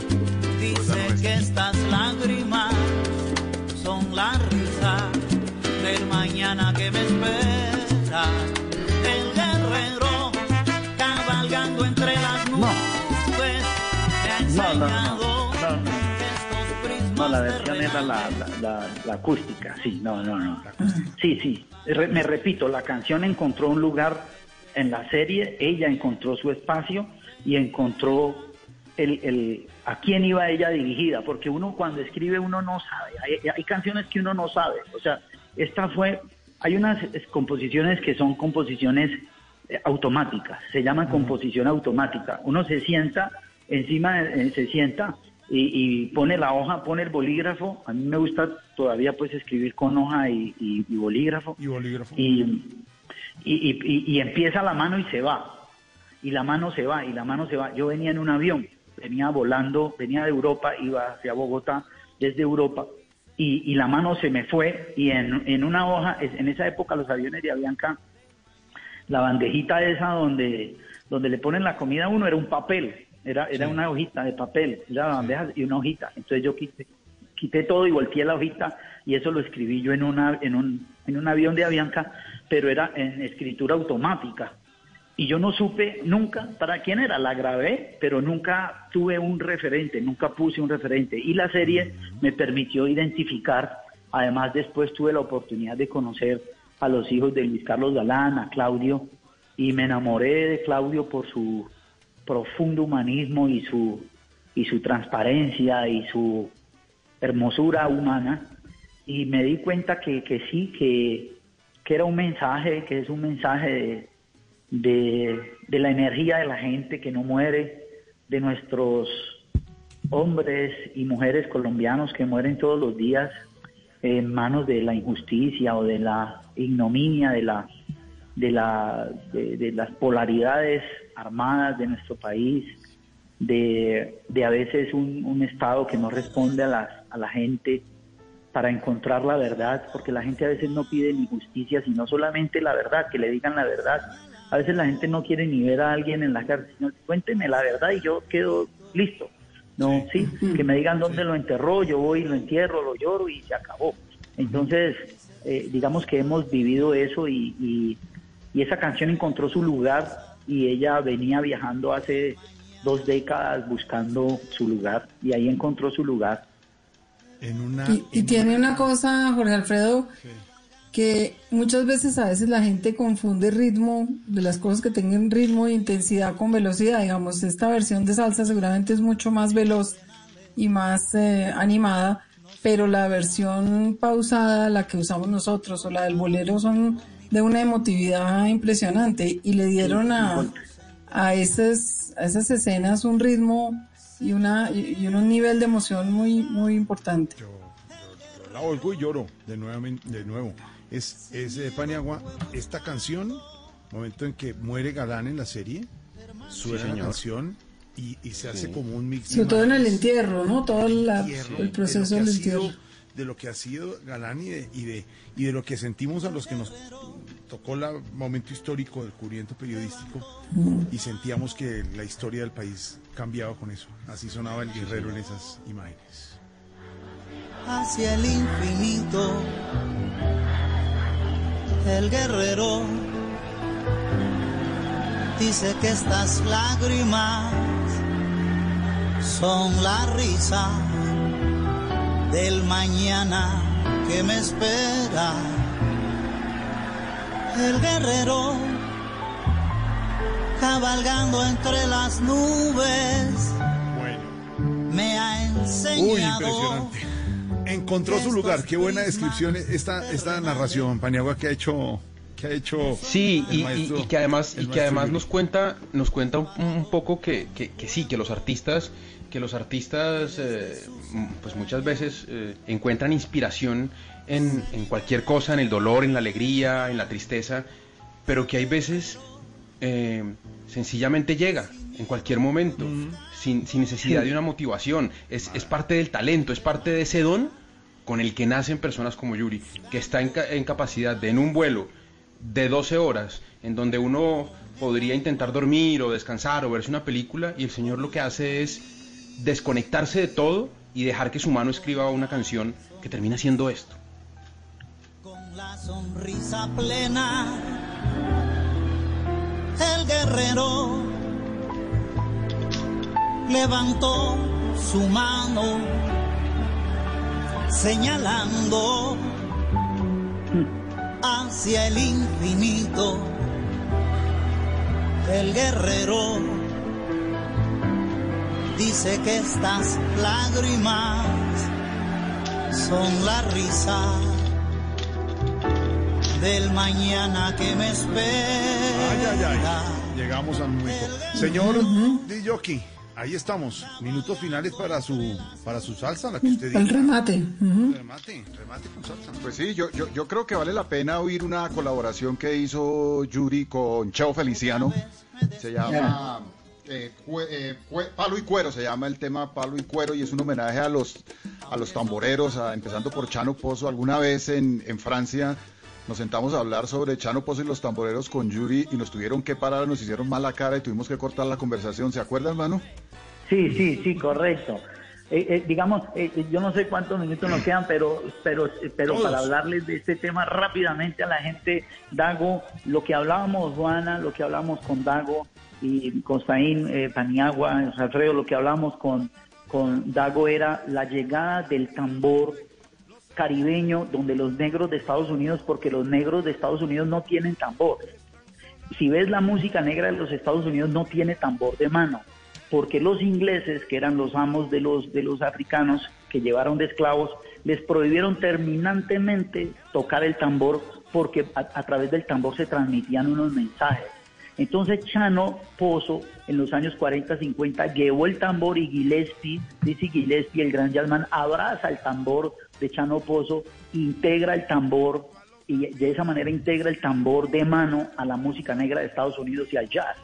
dice que estas lágrimas son la risa del mañana que me espera. El guerrero cabalgando entre las nubes me ha No, no, enseñado no, la versión era la, la, la- la acústica, sí, no, no, no. Sí, sí, Re- me repito, la canción encontró un lugar en la serie, ella encontró su espacio y encontró el, el, a quién iba ella dirigida, porque uno cuando escribe uno no sabe, hay, hay canciones que uno no sabe, o sea, esta fue, hay unas composiciones que son composiciones eh, automáticas, se llaman composición automática, uno se sienta, encima eh, se sienta y, y pone la hoja, pone el bolígrafo, a mí me gusta todavía pues escribir con hoja y, y- y bolígrafo, Y bolígrafo. y empieza la mano y se va. Y la mano se va, y la mano se va. Yo venía en un avión, venía volando, venía de Europa, iba hacia Bogotá desde Europa, y, y la mano se me fue, y en, en una hoja, en esa época los aviones de Avianca, la bandejita esa donde, donde le ponen la comida a uno era un papel, era, era una hojita de papel, era la bandeja y una hojita. Entonces yo quité, quité todo y volteé la hojita y eso lo escribí yo en, una, en, un, en un avión de Avianca, pero era en escritura automática. Y yo no supe nunca para quién era, la grabé, pero nunca tuve un referente, nunca puse un referente. Y la serie me permitió identificar, además después tuve la oportunidad de conocer a los hijos de Luis Carlos Galán, a Claudio, y me enamoré de Claudio por su profundo humanismo y su, y su transparencia y su hermosura humana, y me di cuenta que, que sí, que, que era un mensaje, que es un mensaje de, de, de la energía de la gente que no muere, de nuestros hombres y mujeres colombianos que mueren todos los días en manos de la injusticia o de la ignominia, de la de, la, de, las polaridades armadas de nuestro país, de, de a veces un, un Estado que no responde a, a la gente para encontrar la verdad, porque la gente a veces no pide ni justicia, sino solamente la verdad, que le digan la verdad. A veces la gente no quiere ni ver a alguien en la cárcel, sino cuénteme la verdad y yo quedo listo. No, sí, que me digan dónde lo enterró, yo voy, lo entierro, lo lloro y se acabó. Entonces, eh, digamos que hemos vivido eso y, y, y esa canción encontró su lugar y ella venía viajando hace dos décadas buscando su lugar y ahí encontró su lugar. En una, Y, y tiene una cosa, Jorge Alfredo, que muchas veces a veces la gente confunde ritmo de las cosas que tengan ritmo e intensidad con velocidad. Digamos, esta versión de salsa seguramente es mucho más veloz y más eh, animada, pero la versión pausada, la que usamos nosotros o la del bolero son de una emotividad impresionante y le dieron a, a, esas, a esas escenas un ritmo y, una, y un nivel de emoción muy, muy importante. la oigo y lloro de nuevo. Es, es de Paniagua, esta canción, momento en que muere Galán en la serie, suena la señor. canción y, y se hace como un mix. Sobre todo en el entierro, ¿no? Todo la- entierro, el proceso de lo del que ha sido- entierro. de lo que ha sido Galán y de, y de, y de lo que sentimos a los que nos tocó el momento histórico del cubriento periodístico y sentíamos que la historia del país cambiaba con eso. Así sonaba el guerrero en esas imágenes. Hacia el infinito. El guerrero dice que estas lágrimas son la risa del mañana que me espera. El guerrero cabalgando entre las nubes me ha Uy, enseñado. impresionante. Encontró su lugar. Qué buena descripción esta, esta narración, Paniagua, que ha hecho. Que ha hecho Sí, y, y- maestro- y que además, y que además nos cuenta, nos cuenta un, un poco que, que- que sí, que los artistas, que los artistas, eh, pues muchas veces eh, encuentran inspiración en, en cualquier cosa, en el dolor, en la alegría, en la tristeza, pero que hay veces eh, sencillamente llega en cualquier momento, sin, sin necesidad de una motivación. Es, es parte del talento, es parte de ese don con el que nacen personas como Yuri, que está en, ca- en capacidad de en un vuelo de 12 horas, en donde uno podría intentar dormir o descansar o verse una película, y el Señor lo que hace es desconectarse de todo y dejar que su mano escriba una canción que termina siendo esto. con la sonrisa plena. El guerrero levantó su mano señalando hacia el infinito. El guerrero dice que estas lágrimas son la risa del mañana que me espera. Ay, ay, ay. Llegamos al momento. Señor Diyoki, ahí estamos. Minutos finales para su para su salsa, la que usted El diga. remate. ujú. Remate, remate con salsa. Pues sí, yo, yo, yo creo que vale la pena oír una colaboración que hizo Yuri con Cheo Feliciano. Se llama eh, cue- eh, cue- Palo y Cuero, se llama el tema Palo y Cuero y es un homenaje a los, a los tamboreros, a- empezando por Chano Pozo. Alguna vez en, en Francia nos sentamos a hablar sobre Chano Pozo y los tamboreros con Yuri y nos tuvieron que parar, nos hicieron mala cara y tuvimos que cortar la conversación. ¿Se acuerdan, hermano? Sí, sí, sí, correcto. Eh, eh, digamos, eh, eh, yo no sé cuántos minutos nos quedan, pero, pero, pero Todos. para hablarles de este tema rápidamente a la gente, Dago, lo que hablábamos, Juana, lo que hablamos con Dago y Costaín, eh, Paniagua, Alfredo, lo que hablamos con, con Dago era la llegada del tambor caribeño, donde los negros de Estados Unidos, porque los negros de Estados Unidos no tienen tambor. Si ves la música negra de los Estados Unidos, no tiene tambor de mano porque los ingleses, que eran los amos de los, de los africanos que llevaron de esclavos, les prohibieron terminantemente tocar el tambor porque a, a través del tambor se transmitían unos mensajes. Entonces Chano Pozo, en los años 40, 50, llevó el tambor y Gillespie, Dizzy Gillespie, el gran jazzman, abraza el tambor de Chano Pozo, integra el tambor y de esa manera integra el tambor de mano a la música negra de Estados Unidos y al jazz.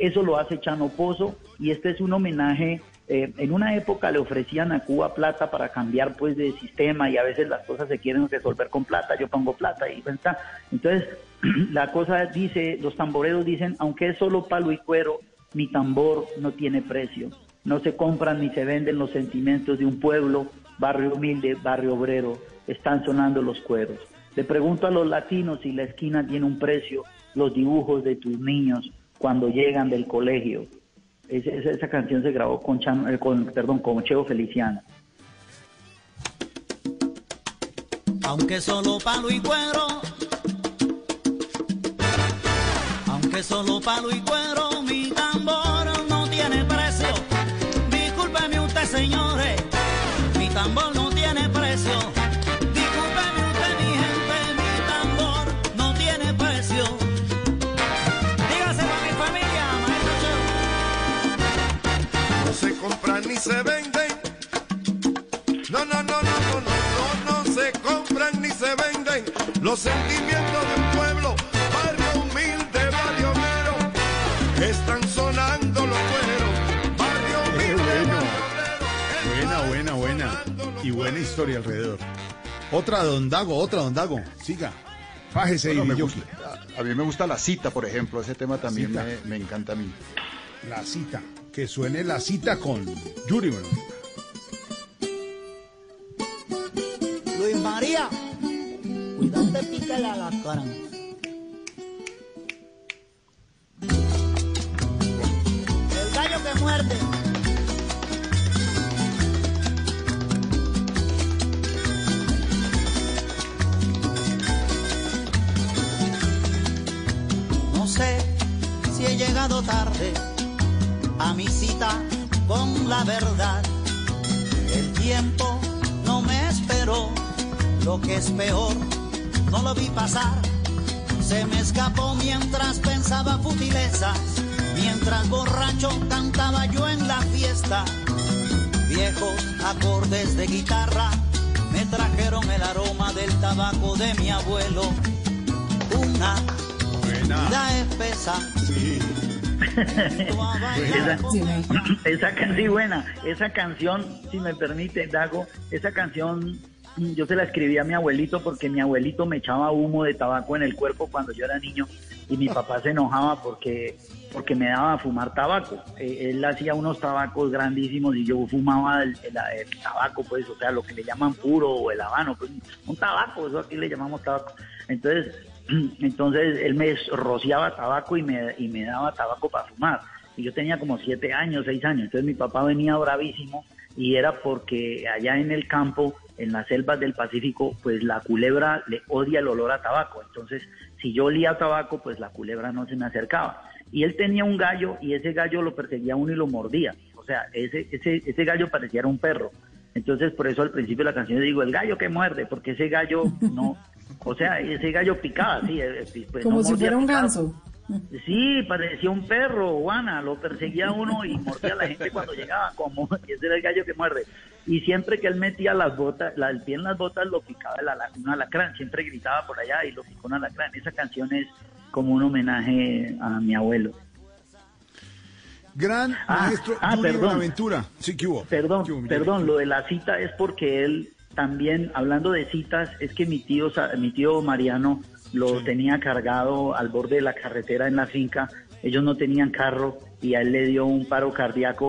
Eso lo hace Chano Pozo y este es un homenaje. eh, en una época le ofrecían a Cuba plata para cambiar pues de sistema y a veces las cosas se quieren resolver con plata. Yo pongo plata y pues, está. Entonces (clears throat) la cosa dice, los tamboreros dicen, aunque es solo palo y cuero, mi tambor no tiene precio. No se compran ni se venden los sentimientos de un pueblo, barrio humilde, barrio obrero. Están sonando los cueros. Le pregunto a los latinos si la esquina tiene un precio, los dibujos de tus niños cuando llegan del colegio. Esa, canción se grabó con, Chan- eh, con, perdón, Cheo Feliciano. Aunque solo palo y cuero, aunque solo palo y cuero, mi tambor no tiene precio. Discúlpeme usted, señores, mi tambor no tiene precio. Se venden. No, no, no, no, no, no, no, no se compran ni se venden. Los sentimientos de un pueblo, barrio humilde, barrio obrero, están sonando los cueros. Barrio humilde, bueno. barrio Buena, buena, buena. Y buena historia alrededor. Otra Don Dago, otra Don Dago. Siga. Fájese Bueno, y me yo- gusta- a, a mí me gusta la cita, por ejemplo. Ese tema también me, me encanta a mí. La cita. Que suene la cita con Yuri. Luis María, cuidado te pica la alacrán. El gallo que muerde. No sé si he llegado tarde a mi cita con la verdad. El tiempo no me esperó, lo que es peor, no lo vi pasar. Se me escapó mientras pensaba futilezas, mientras borracho cantaba yo en la fiesta. Viejos acordes de guitarra me trajeron el aroma del tabaco de mi abuelo. Una vida espesa. Esa, esa sí, buena. Esa canción, si me permite, Dago, esa canción mm, yo se la escribí a mi abuelito porque mi abuelito me echaba humo de tabaco en el cuerpo cuando yo era niño y mi papá se enojaba porque porque me daba a fumar tabaco. Eh, él hacía unos tabacos grandísimos y yo fumaba el- el tabaco, pues, o sea, lo que le llaman puro o el habano, pues, un tabaco, eso aquí le llamamos tabaco. Entonces, (clears throat) entonces él me rociaba tabaco y me, y me daba tabaco para fumar. Y yo tenía como siete años, seis años. Entonces mi papá venía bravísimo y era porque allá en el campo, en las selvas del Pacífico, pues la culebra le odia el olor a tabaco. Entonces, si yo olía tabaco, pues la culebra no se me acercaba. Y él tenía un gallo y ese gallo lo perseguía uno y lo mordía. O sea, ese, ese, ese gallo parecía un perro. Entonces, por eso al principio de la canción digo, el gallo que muerde, porque ese gallo no, o sea, ese gallo picaba, sí. eh, eh, pues, Como no si fuera un ganso. Sí, parecía un perro, Juana, lo perseguía uno y mordía a la gente cuando llegaba, como (laughs) ese era el gallo que muerde. Y siempre que él metía las botas, la, el pie en las botas, lo picaba el ala- un alacrán, siempre gritaba por allá y lo picó un alacrán. Esa canción es como un homenaje a mi abuelo. Gran Ah, maestro ah, Yuri perdón. Buenaventura. Sí, ¿qué hubo? Perdón, ¿Qué hubo, mi perdón, Yuri? lo de la cita es porque él también, hablando de citas, es que mi tío, mi tío Mariano lo tenía cargado al borde de la carretera en la finca. Ellos no tenían carro y a él le dio un paro cardíaco